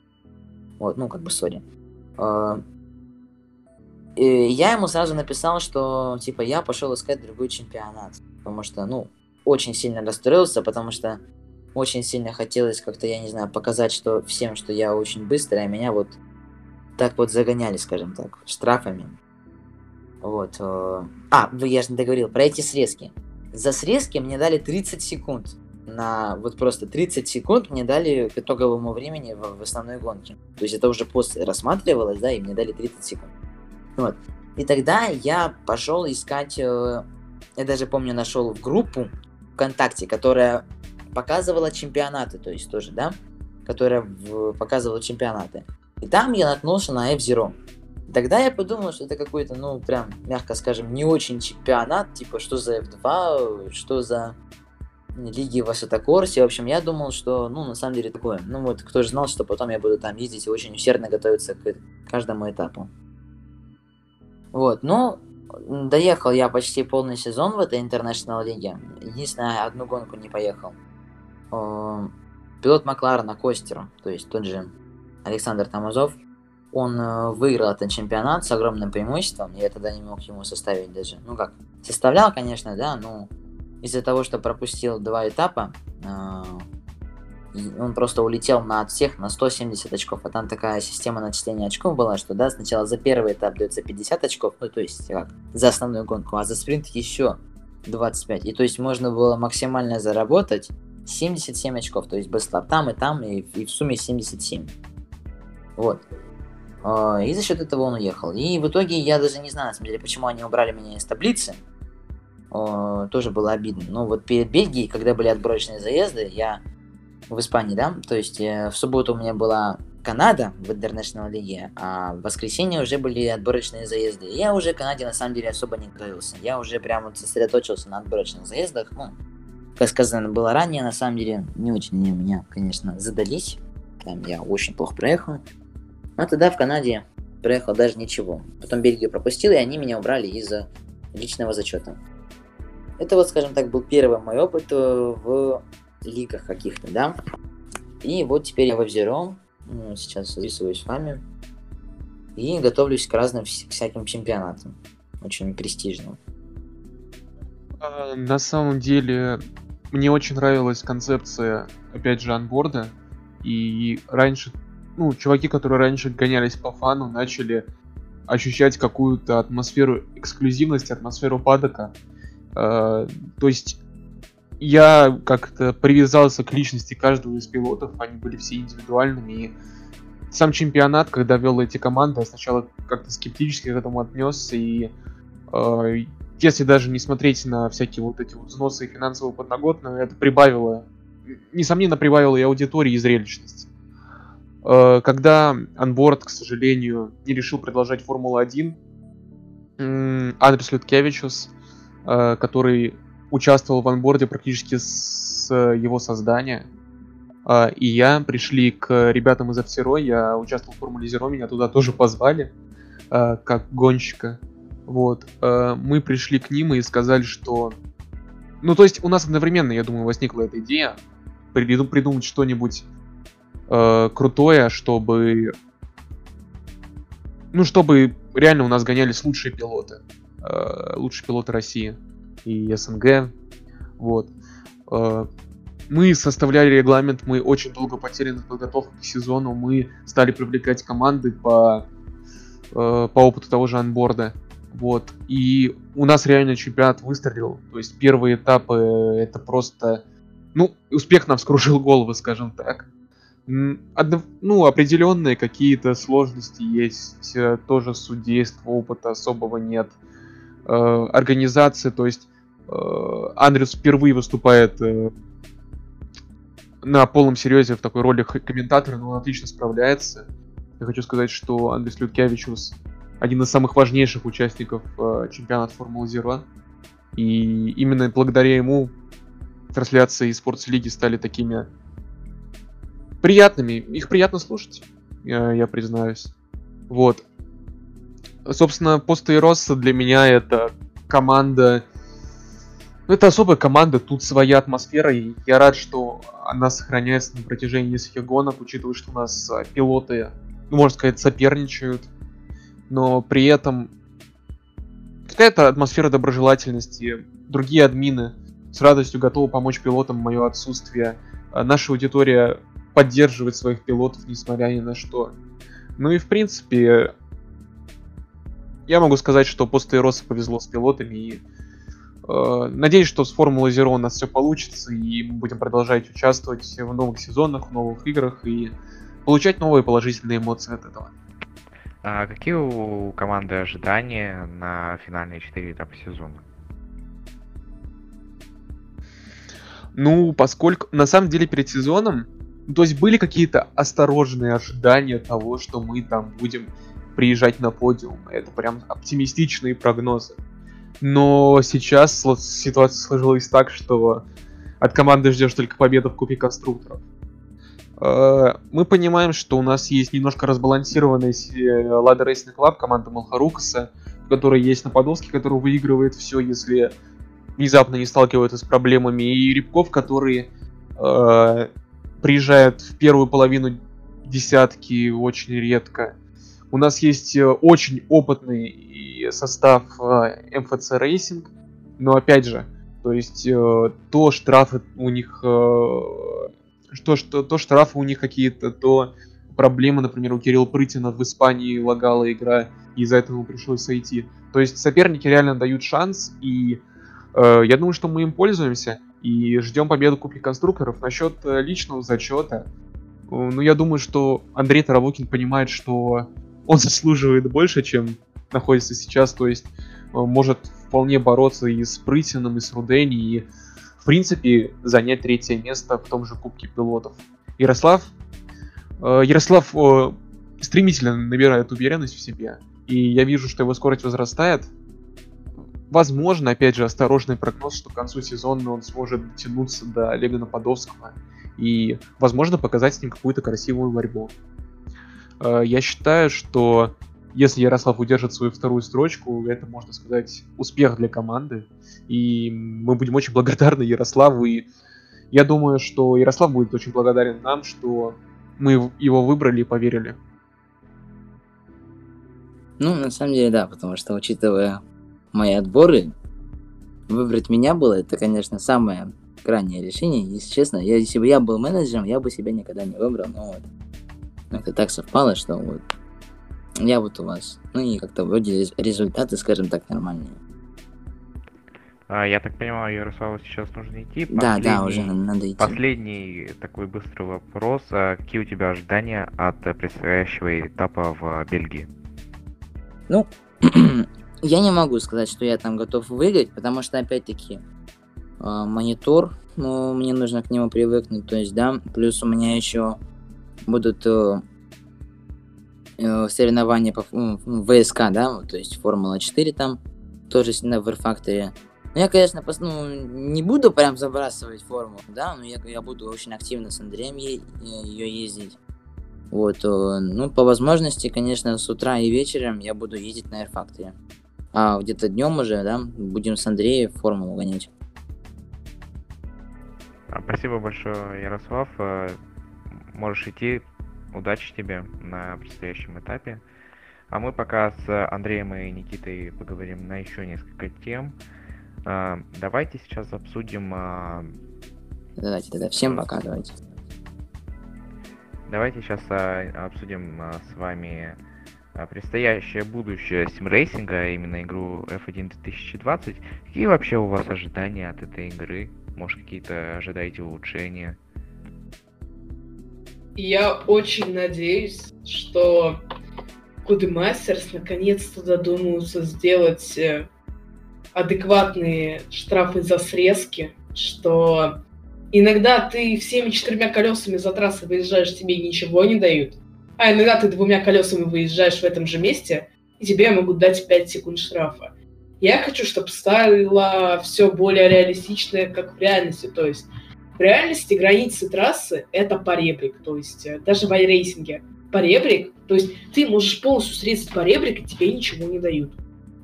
Вот, ну, как бы, сори. А, и я ему сразу написал, что, типа, я пошел искать другой чемпионат. Потому что, ну, очень сильно расстроился, потому что очень сильно хотелось как-то, я не знаю, показать что всем, что я очень быстрый, а меня вот так вот загоняли, скажем так, штрафами. Вот. Э, а, я же не договорил, про эти срезки. За срезки мне дали 30 секунд на вот просто 30 секунд мне дали к итоговому времени в, в основной гонке. То есть это уже после рассматривалось, да, и мне дали 30 секунд. Вот. И тогда я пошел искать, э, я даже помню, нашел в группу ВКонтакте, которая показывала чемпионаты, то есть тоже, да, которая в, показывала чемпионаты. И там я наткнулся на F-Zero. Тогда я подумал, что это какой-то, ну, прям, мягко скажем, не очень чемпионат, типа, что за F2, что за лиги в Высотокорсе. В общем, я думал, что, ну, на самом деле такое. Ну, вот, кто же знал, что потом я буду там ездить и очень усердно готовиться к каждому этапу. Вот, ну, доехал я почти полный сезон в этой интернешнл лиге. Единственное, одну гонку не поехал. Пилот Макларена Костеру, то есть тот же Александр Тамазов, он э, выиграл этот чемпионат с огромным преимуществом, я тогда не мог ему составить даже. Ну как, составлял, конечно, да, но из-за того, что пропустил два этапа, а, он просто улетел на всех на 170 очков. А там такая система начисления очков была, что да, сначала за первый этап дается 50 очков, ну то есть как, за основную гонку, а за спринт еще 25. И то есть можно было максимально заработать 77 очков, то есть быстро там и там, и, и в сумме 77. Вот. А, и за счет этого он уехал. И в итоге я даже не знаю, на самом деле, почему они убрали меня из таблицы тоже было обидно. Но вот перед Бельгией, когда были отборочные заезды, я в Испании, да, то есть э, в субботу у меня была Канада в International лиге, а в воскресенье уже были отборочные заезды. Я уже Канаде на самом деле особо не готовился. Я уже прямо сосредоточился на отборочных заездах. Ну, как сказано было ранее, на самом деле не очень они меня, конечно, задались. Там я очень плохо проехал. Но тогда в Канаде проехал даже ничего. Потом Бельгию пропустил, и они меня убрали из-за личного зачета. Это вот, скажем так, был первый мой опыт э, в лигах каких-то, да. И вот теперь я в Обзером, сейчас записываюсь с вами, и готовлюсь к разным всяким чемпионатам, очень престижным. А, на самом деле, мне очень нравилась концепция, опять же, анборда, и раньше, ну, чуваки, которые раньше гонялись по фану, начали ощущать какую-то атмосферу эксклюзивности, атмосферу падока, то есть я как-то привязался к личности каждого из пилотов, они были все индивидуальными, и сам чемпионат, когда вел эти команды, я сначала как-то скептически к этому отнесся, и э, если даже не смотреть на всякие вот эти вот взносы и финансовую подноготную, это прибавило, несомненно, прибавило и аудитории, и зрелищности. Э, когда Анборд, к сожалению, не решил продолжать Формулу-1, э, Андрес Люткевичус, Э, который участвовал в анборде практически с его создания. а, и я пришли к ребятам из Овсеро, я участвовал в Формуле Зеро, меня туда тоже позвали, а, как гонщика. Вот. Мы пришли к ним и сказали, что... Ну, то есть у нас одновременно, я думаю, возникла эта идея приду- придумать что-нибудь э, крутое, чтобы... Ну, чтобы реально у нас гонялись лучшие пилоты. Э, лучшие пилоты России и СНГ. Вот. Э, мы составляли регламент, мы очень долго потеряли на подготовку к сезону, мы стали привлекать команды по, э, по опыту того же анборда. Вот. И у нас реально чемпионат выстрелил. То есть первые этапы это просто... Ну, успех нам вскружил голову, скажем так. Одно- ну, определенные какие-то сложности есть, тоже судейства, опыта особого нет. Организация, то есть э, впервые выступает э, на полном серьезе в такой роли комментатора, но он отлично справляется. Я хочу сказать, что Андрес Люткевичус один из самых важнейших участников э, чемпионата Формулы Зеро. И именно благодаря ему трансляции из спортс-лиги стали такими приятными. Их приятно слушать, я, я признаюсь. Вот. Собственно, Пост для меня это команда... Ну, это особая команда, тут своя атмосфера, и я рад, что она сохраняется на протяжении нескольких гонок, учитывая, что у нас а, пилоты, ну, можно сказать, соперничают, но при этом какая-то атмосфера доброжелательности, другие админы с радостью готовы помочь пилотам в мое отсутствие, А наша аудитория поддерживает своих пилотов, несмотря ни на что. Ну и в принципе, я могу сказать, что после Роса повезло с пилотами и э, надеюсь, что с Формулой Zero у нас все получится и мы будем продолжать участвовать в новых сезонах, в новых играх и получать новые положительные эмоции от этого. А какие у команды ожидания на финальные четыре этапа сезона? Ну, поскольку на самом деле перед сезоном, то есть были какие-то осторожные ожидания того, что мы там будем приезжать на подиум. Это прям оптимистичные прогнозы. Но сейчас ситуация сложилась так, что от команды ждешь только победы в Кубке конструкторов. Э, Мы понимаем, что у нас есть немножко разбалансированный с- э, Racing Club, команда Малхарукаса, в которой есть Нападовский, который выигрывает все, если внезапно не сталкиваются с проблемами, и Рябков, который э, приезжает в первую половину десятки очень редко. У нас есть э, очень опытный состав э, МФЦ Racing, но опять же, то есть э, то штрафы у них, что, что, то штрафы у них какие-то, то проблемы, например, у Кирилла Прытина в Испании лагала игра, и из-за этого ему пришлось сойти. То есть соперники реально дают шанс, и Э, Я думаю, что мы им пользуемся и ждем победу Кубки конструкторов. Насчет личного зачета, ну, я думаю, что Андрей Таравукин понимает, что он заслуживает больше, чем находится сейчас, то есть э, может вполне бороться и с Прытиным, и с Рудени, и в принципе занять третье место в том же Кубке пилотов. Ярослав, э, Ярослав э, стремительно набирает уверенность в себе, и я вижу, что его скорость возрастает, Возможно, опять же, осторожный прогноз, что к концу сезона он сможет дотянуться до Олега Нападовского и, возможно, показать с ним какую-то красивую борьбу. Э, Я считаю, что если Ярослав удержит свою вторую строчку, это, можно сказать, успех для команды. И мы будем очень благодарны Ярославу. И я думаю, что Ярослав будет очень благодарен нам, что мы его выбрали и поверили. Ну, на самом деле, да, потому что, учитывая мои отборы, выбрать меня было, это, конечно, самое крайнее решение. Если честно, я, если бы я был менеджером, я бы себя никогда не выбрал, но вот это так совпало, что вот я вот у вас. Ну и как-то вроде рез- результаты, скажем так, нормальные. А, я так понимаю, Ярославу сейчас нужно идти. Да, да, уже Последний- надо идти. Последний такой быстрый вопрос. А какие у тебя ожидания от предстоящего этапа в Бельгии? Ну, я не могу сказать, что я там готов выиграть, потому что, опять-таки, а, монитор, ну, мне нужно к нему привыкнуть, то есть, да, плюс у меня еще будут э, э, соревнования по м, ВСК, да, то есть Формула 4 там, тоже на Верфакторе, Ну, я, конечно, пос- ну, не буду прям забрасывать форму, да, но я, я буду очень активно с Андреем ее ездить. Вот, э, ну, по возможности, конечно, с утра и вечером я буду ездить на Air Factory. А где-то днем уже, да, будем с Андреем формулу гонять. А, Спасибо большое, Ярослав. Можешь идти. Удачи тебе на предстоящем этапе. А мы пока с Андреем и Никитой поговорим на еще несколько тем. А, Давайте сейчас обсудим а, Давайте тогда, всем пока, давайте. Давайте сейчас а, обсудим с вами предстоящее будущее симрейсинга, а именно игру F1 2020. Какие вообще у вас ожидания от этой игры? Может, какие-то ожидаете улучшения? Я очень надеюсь, что Codemasters наконец-то додумаются сделать э, адекватные штрафы за срезки, что иногда ты всеми четырьмя колесами за трассой выезжаешь, тебе ничего не дают, а иногда ты двумя колесами выезжаешь в этом же месте, и тебе могут дать 5 секунд штрафа. Я хочу, чтобы стало все более реалистичное, как в реальности. То есть в реальности границы трассы — это поребрик. То есть э, даже в айрейсинге поребрик, то есть ты можешь полностью срезать поребрик, и тебе ничего не дают.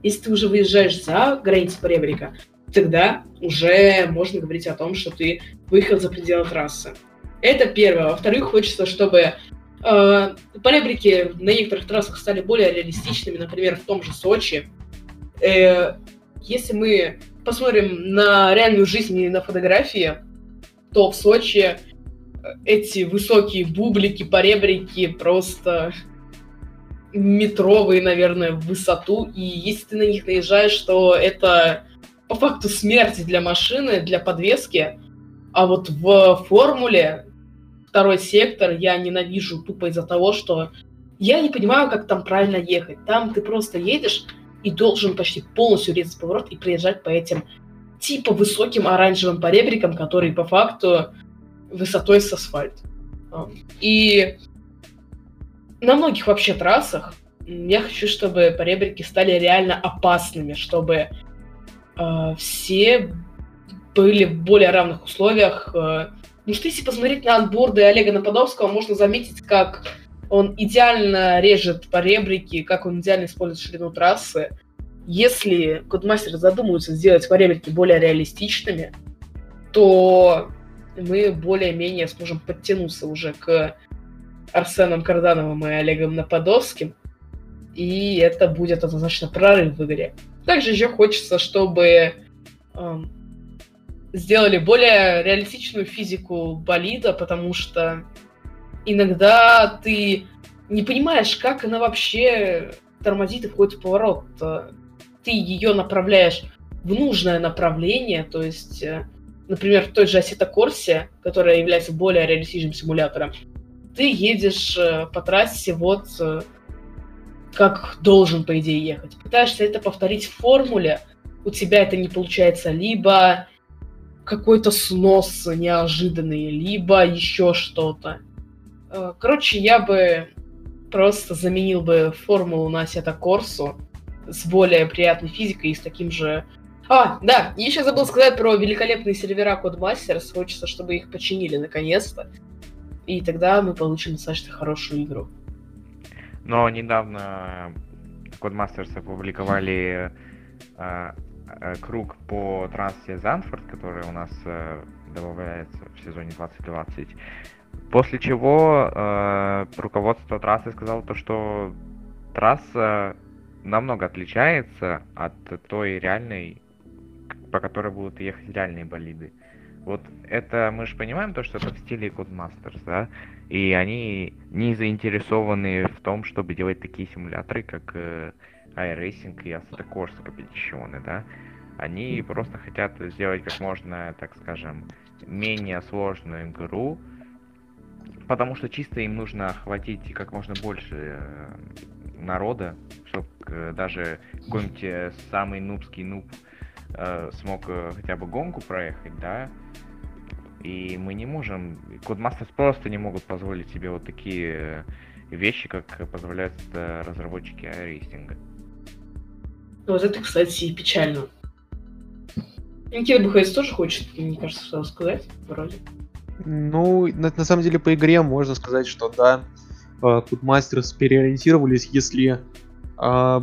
Если ты уже выезжаешь за границы поребрика, тогда уже можно говорить о том, что ты выехал за пределы трассы. Это первое. Во-вторых, хочется, чтобы э, поребрики на некоторых трассах стали более реалистичными, например, в том же Сочи. Э, если мы посмотрим на реальную жизнь и на фотографии, то в Сочи эти высокие бублики, поребрики просто метровые, наверное, в высоту. И если ты на них наезжаешь, то это по факту смерти для машины, для подвески. А вот в формуле второй сектор я ненавижу тупо из-за того, что я не понимаю, как там правильно ехать. Там ты просто едешь и должен почти полностью резать поворот и приезжать по этим типа высоким оранжевым поребрикам, которые по факту высотой с асфальт. И на многих вообще трассах я хочу, чтобы поребрики стали реально опасными, чтобы э, все были в более равных условиях. э. Потому что если посмотреть на анборды Олега Нападовского, можно заметить, как он идеально режет поребрики, как он идеально использует ширину трассы. Если Кодмастер задумывается сделать поребрики более реалистичными, то мы более-менее сможем подтянуться уже к Арсеном Кардановым и Олегом Нападовским, и это будет однозначно прорыв в игре. Также еще хочется, чтобы эм, сделали более реалистичную физику болида, потому что иногда ты не понимаешь, как она вообще тормозит и входит в поворот. Ты ее направляешь в нужное направление, то есть, э, например, в той же Assetto Corsa, которая является более реалистичным симулятором, ты едешь э, по трассе вот э, как должен, по идее, ехать. Пытаешься это повторить в формуле, у тебя это не получается, либо какой-то снос неожиданный, либо еще что-то. Короче, я бы просто заменил бы формулу на Assetto Corsa с более приятной физикой и с таким же... А, да, я еще забыл сказать про великолепные сервера Codemasters. Хочется, чтобы их починили наконец-то. И тогда мы получим достаточно хорошую игру. Но недавно Codemasters опубликовали э, э, круг по трассе Занфорд, который у нас э, добавляется в сезоне 2020. После чего э, руководство трассы сказало то, что трасса намного отличается от той реальной, по которой будут ехать реальные болиды. Вот это мы же понимаем то, что это в стиле Codemasters, да? И они не заинтересованы в том, чтобы делать такие симуляторы, как э, iRacing и Assetto Corsa Competition, да? Они просто хотят сделать как можно, так скажем, менее сложную игру, потому что чисто им нужно охватить как можно больше э, народа, чтобы даже какой-нибудь э, самый нубский нуб э, смог э, хотя бы гонку проехать, да, и мы не можем, Codemasters просто не могут позволить себе вот такие э, вещи, как позволяют э, разработчики iRacing. Вот это, кстати, и печально. Никита Бухайс тоже хочет, мне кажется, что сказать, вроде. Ну, на, на самом деле по игре можно сказать, что да, Codemasters переориентировались, если э,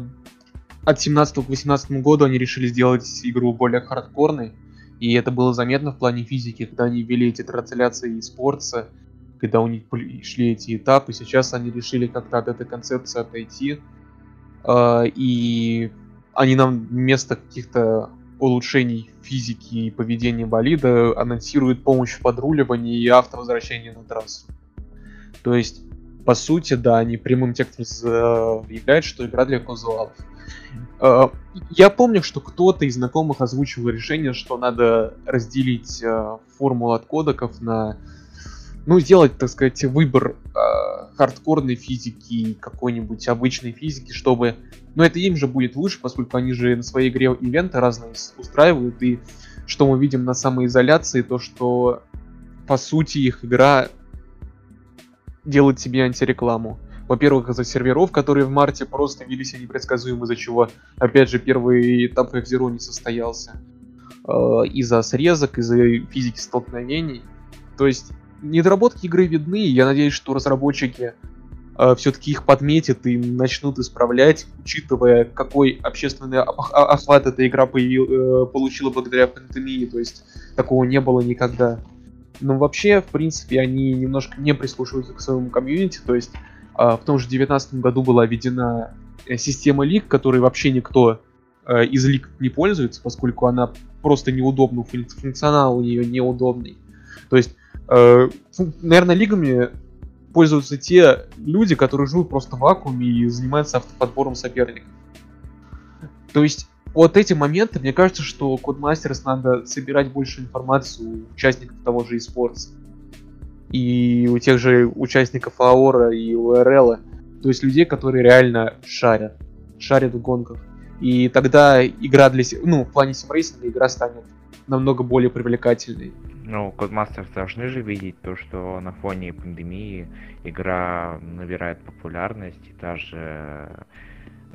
от 17 к 18 году они решили сделать игру более хардкорной, и это было заметно в плане физики, когда они ввели эти трансляции спорта, когда у них шли эти этапы, сейчас они решили как-то от этой концепции отойти, э, и они нам вместо каких-то улучшений физики и поведения болида анонсируют помощь в подруливании и автовозвращении на трассу. То есть, по сути, да, они прямым текстом заявляют, что игра для казуалов. А, я помню, что кто-то из знакомых озвучивал решение, что надо разделить а, формулу от кодеков на ну, сделать, так сказать, выбор э, хардкорной физики и какой-нибудь обычной физики, чтобы... Но это им же будет лучше, поскольку они же на своей игре ивенты разные устраивают, и что мы видим на самоизоляции, то что, по сути, их игра делает себе антирекламу. Во-первых, из-за серверов, которые в марте просто вели себя непредсказуемо, из-за чего, опять же, первый этап F-Zero не состоялся. Э, из-за срезок, из-за физики столкновений. То есть недоработки игры видны, и я надеюсь, что разработчики э, все-таки их подметят и начнут исправлять, учитывая, какой общественный охват эта игра появил, э, получила благодаря пандемии, то есть такого не было никогда. Но вообще, в принципе, они немножко не прислушиваются к своему комьюнити, то есть э, в том же 2019 году была введена э, система лик, которой вообще никто э, из лик не пользуется, поскольку она просто неудобна, функционал у нее неудобный. То есть Э, наверное, лигами пользуются те люди, которые живут просто в вакууме и занимаются автоподбором соперников. То есть вот эти моменты, мне кажется, что Codemasters надо собирать больше информации у участников того же eSports. И у тех же участников Аора и УРЛ. То есть людей, которые реально шарят. Шарят в гонках. И тогда игра для... Ну, в плане симрейсинга игра станет намного более привлекательной. Ну, Codemasters должны же видеть то, что на фоне пандемии игра набирает популярность, и даже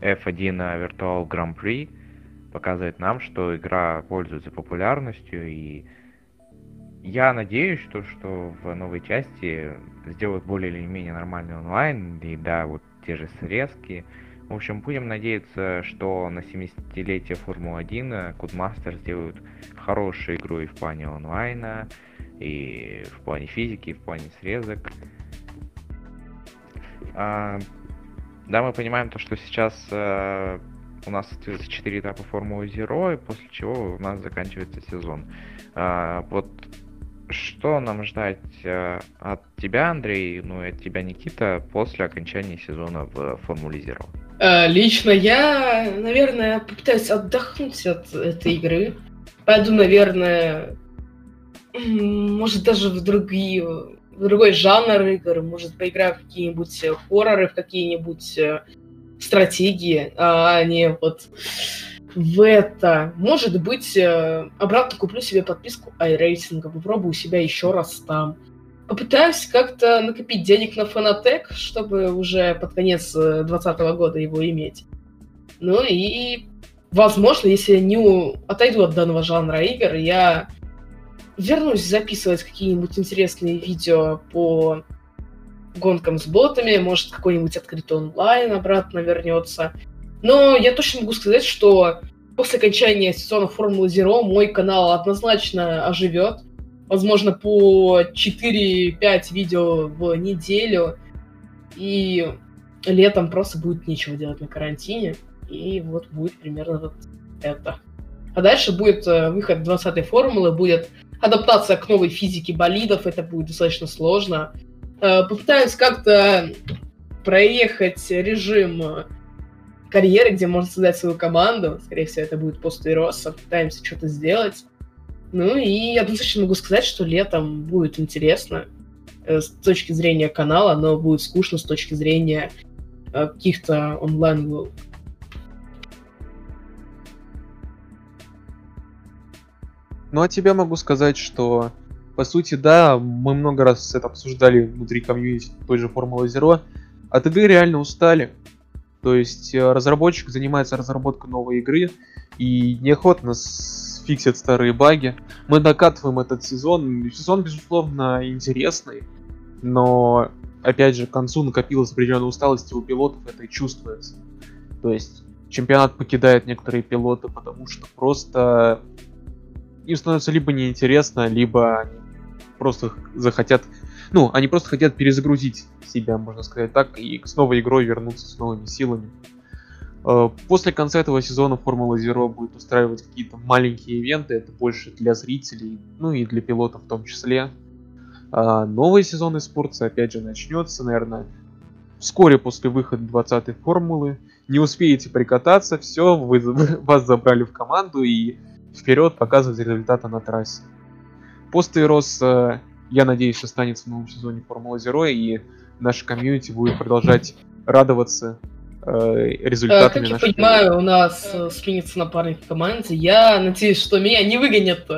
F1 Virtual Grand Prix показывает нам, что игра пользуется популярностью, и я надеюсь, что, что в новой части сделают более или менее нормальный онлайн, и да, вот те же срезки, в общем, будем надеяться, что на 70-летие Формулы-1 Codemasters сделают хорошую игру и в плане онлайна, и в плане физики, и в плане срезок. А, да, мы понимаем то, что сейчас а, у нас остается 4 этапа Формулы Zero, и после чего у нас заканчивается сезон. А, вот что нам ждать а, от тебя, Андрей, ну и от тебя, Никита, после окончания сезона в Формуле Zero? Э, лично я, наверное, попытаюсь отдохнуть от этой игры. Пойду, наверное, может даже в другие, в другой жанр игр, может поиграю в какие-нибудь хорроры, в какие-нибудь э, стратегии, а не вот в это. Может быть, э, обратно куплю себе подписку iRacing, попробую себя еще раз там попытаюсь как-то накопить денег на фанатек, чтобы уже под конец 2020 года его иметь. Ну и, возможно, если не отойду от данного жанра игр, я вернусь записывать какие-нибудь интересные видео по гонкам с ботами, может, какой-нибудь открытый онлайн обратно вернется. Но я точно могу сказать, что после окончания сезона Формулы Zero мой канал однозначно оживет возможно, по 4-5 видео в неделю, и летом просто будет нечего делать на карантине, и вот будет примерно вот это. А дальше будет э, выход 20-й формулы, будет адаптация к новой физике болидов, это будет достаточно сложно. Э, попытаюсь как-то проехать режим карьеры, где можно создать свою команду. Скорее всего, это будет после Росса. Пытаемся что-то сделать. Ну и я достаточно могу сказать, что летом будет интересно э, с точки зрения канала, но будет скучно с точки зрения э, каких-то онлайн Ну, а тебе могу сказать, что, по сути, да, мы много раз это обсуждали внутри комьюнити той же Формулы Zero. От игры реально устали. То есть э, разработчик занимается разработкой новой игры и неохотно с фиксят старые баги. Мы докатываем этот сезон. Сезон, безусловно, интересный, но, опять же, к концу накопилась определенная усталость у пилотов, это и чувствуется. То есть, чемпионат покидает некоторые пилоты, потому что просто им становится либо неинтересно, либо они просто захотят... Ну, они просто хотят перезагрузить себя, можно сказать так, и с новой игрой вернуться с новыми силами. Э, после конца этого сезона Формула Zero будет устраивать какие-то маленькие ивенты, это больше для зрителей, ну и для пилотов в том числе. А новый сезон eSports опять же начнется, наверное, вскоре после выхода 20-й формулы. Не успеете прикататься, все, вы, вас забрали в команду и вперед показывать результаты на трассе. Постерос, э, я надеюсь, останется в новом сезоне Формулы Zero, и наша комьюнити будет продолжать радоваться э, результатами. Как я понимаю, у нас э, сменится напарник в команде. Я надеюсь, что меня не выгонят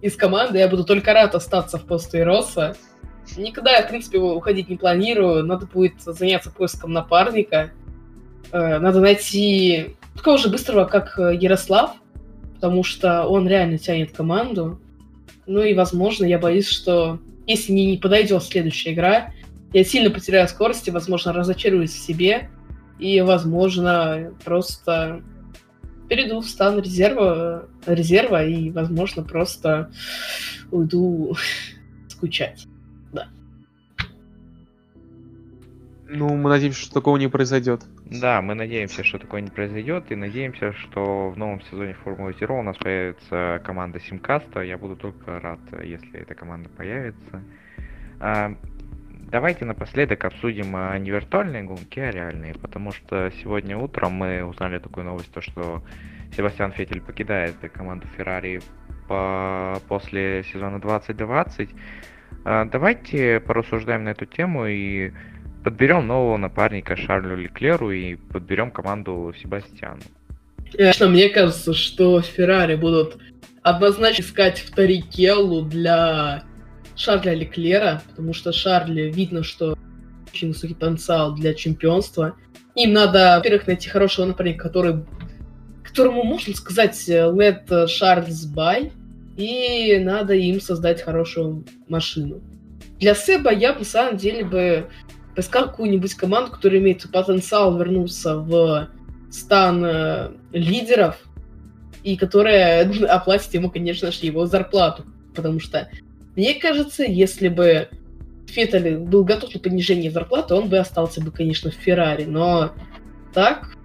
из команды. Я буду только рад остаться в посте Роса. Никогда я, в принципе, уходить не планирую. Надо будет заняться поиском напарника. Надо найти такого же быстрого, как Ярослав, потому что он реально тянет команду. Ну и, возможно, я боюсь, что если не подойдет следующая игра, я сильно потеряю скорость и, возможно, разочаруюсь в себе и, возможно, просто перейду в стан резерва, резерва и, возможно, просто уйду скучать. Да. Ну, мы надеемся, что такого не произойдет. Да, мы надеемся, что такое не произойдет, и надеемся, что в новом сезоне Формулы Zero у нас появится команда Симкаста. Я буду только рад, если эта команда появится. А, Давайте напоследок обсудим а, не виртуальные гонки, а реальные, потому что сегодня утром мы узнали такую новость, то что Себастьян Феттель покидает команду Феррари по... после сезона 2020. А, давайте порассуждаем на эту тему и подберем нового напарника Шарлю Леклеру и подберем команду Себастьяну. Конечно, мне кажется, что Феррари будут однозначно искать вторикеллу для Шарля Леклера, потому что Шарль видно, что очень высокий потенциал для чемпионства. Им надо, во-первых, найти хорошего напарника, который, которому, можно сказать, let Charles by, и надо им создать хорошую машину. Для Себа я бы, на самом деле, бы поискал какую-нибудь команду, которая имеет потенциал вернуться в стан э, лидеров, и которая оплатит ему, конечно же, его зарплату. Потому что мне кажется, если бы Феттель был готов на понижение зарплаты, он бы остался бы, конечно, в Феррари. Но так,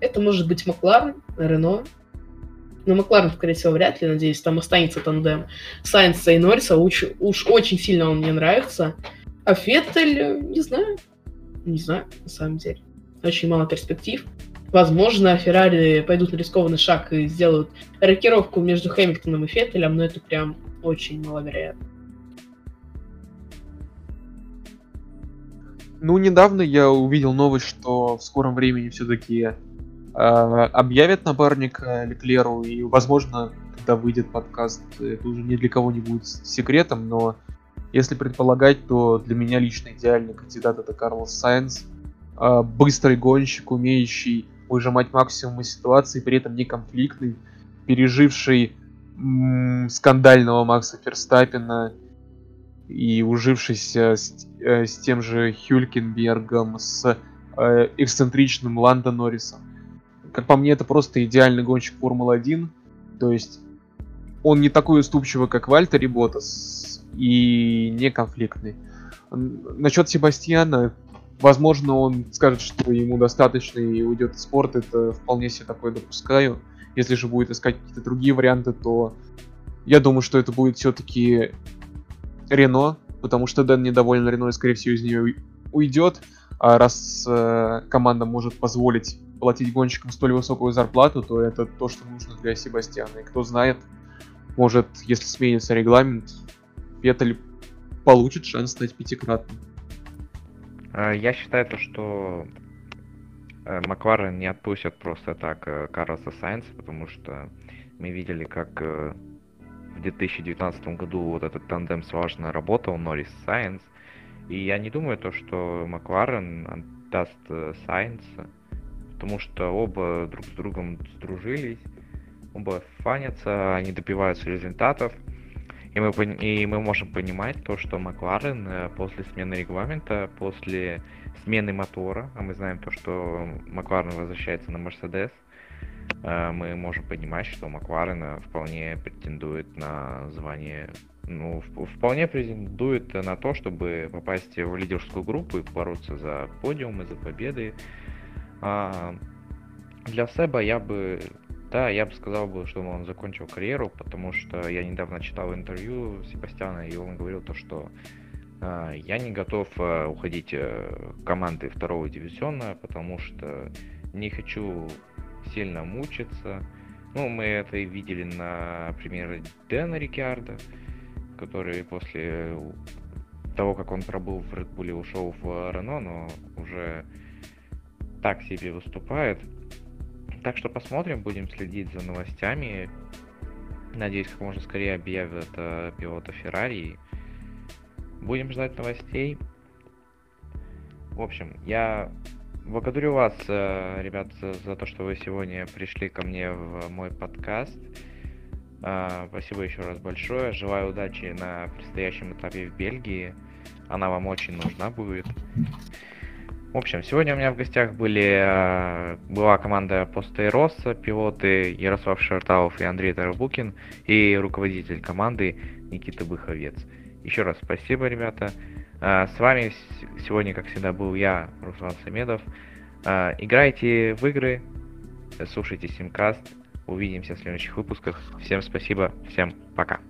это может быть Макларен, Рено. Но Макларен, скорее всего, вряд ли, надеюсь, там останется тандем Сайнса и Норриса. Уж, уж очень сильно он мне нравится. А Феттель, не знаю. Не знаю, на самом деле. Очень мало перспектив. Возможно, Феррари пойдут на рискованный шаг и сделают рокировку между Хэмилтоном и Феттелем, но это прям очень маловероятно. Ну, недавно я увидел новость, что в скором времени все-таки э, объявят напарника Леклеру, и, возможно, когда выйдет подкаст, это уже ни для кого не будет секретом, но если предполагать, то для меня лично идеальный кандидат это Карлос Сайенс. Э, быстрый гонщик, умеющий выжимать максимум из ситуации, при этом не конфликтный, переживший скандального Макса Ферстаппина и ужившийся с, э, с тем же Хюлькенбергом, с э, эксцентричным Ландо Норрисом. Как по мне, это просто идеальный гонщик Формулы-1. То есть он не такой уступчивый, как Вальтер Ботас, и не конфликтный. Насчет Себастьяна, возможно, он скажет, что ему достаточно и уйдет в спорт, это вполне себе такое допускаю. Если же будет искать какие-то другие варианты, то я думаю, что это будет все-таки Рено, потому что Дэн недоволен Рено и, скорее всего, из нее уйдет. А раз э, команда может позволить платить гонщикам столь высокую зарплату, то это то, что нужно для Себастьяна. И кто знает, может, если сменится регламент, Петель получит шанс стать пятикратным. А, я считаю то, что Э, Макларен не отпустят просто так э, Карлоса Сайнса, потому что мы видели, как э, в 2019 году вот этот тандем слаженно работал, Норрис Сайенс. И я не думаю то, что Макларен отдаст Сайенса, потому что оба друг с другом сдружились. оба фанятся, они добиваются результатов. И мы, и мы можем понимать то, что Макларен э, после смены регламента, после смены мотора, а мы знаем то, что Макларен возвращается на Мерседес, э, мы можем понимать, что Макларен вполне претендует на звание, ну, вполне претендует на то, чтобы попасть в лидерскую группу и бороться за подиумы, за победы. А, для Себа я бы да, я бы сказал, что он закончил карьеру, потому что я недавно читал интервью Себастьяна, и он говорил то, что э, я не готов э, уходить э, команды второго дивизиона, потому что не хочу сильно мучиться. Ну, мы это и видели на примере Дэна Рикиарда, который после того, как он пробыл в Red ушел в Рено, но уже так себе выступает. Так что посмотрим, будем следить за новостями. Надеюсь, как можно скорее объявят э, пилота Феррари. Будем ждать новостей. В общем, я благодарю вас, э, ребят, за то, что вы сегодня пришли ко мне в мой подкаст. Э, спасибо еще раз большое. Желаю удачи на предстоящем этапе в Бельгии. Она вам очень нужна будет. В общем, сегодня у меня в гостях были, э, была команда Постейрос, пилоты Ярослав Шарталов и Андрей Тарабукин и руководитель команды Никита Быховец. Еще раз спасибо, ребята. Э, с вами сегодня, как всегда, был я, Руслан Самедов. Э, играйте в игры, слушайте Симкаст. Увидимся в следующих выпусках. Всем спасибо, всем пока.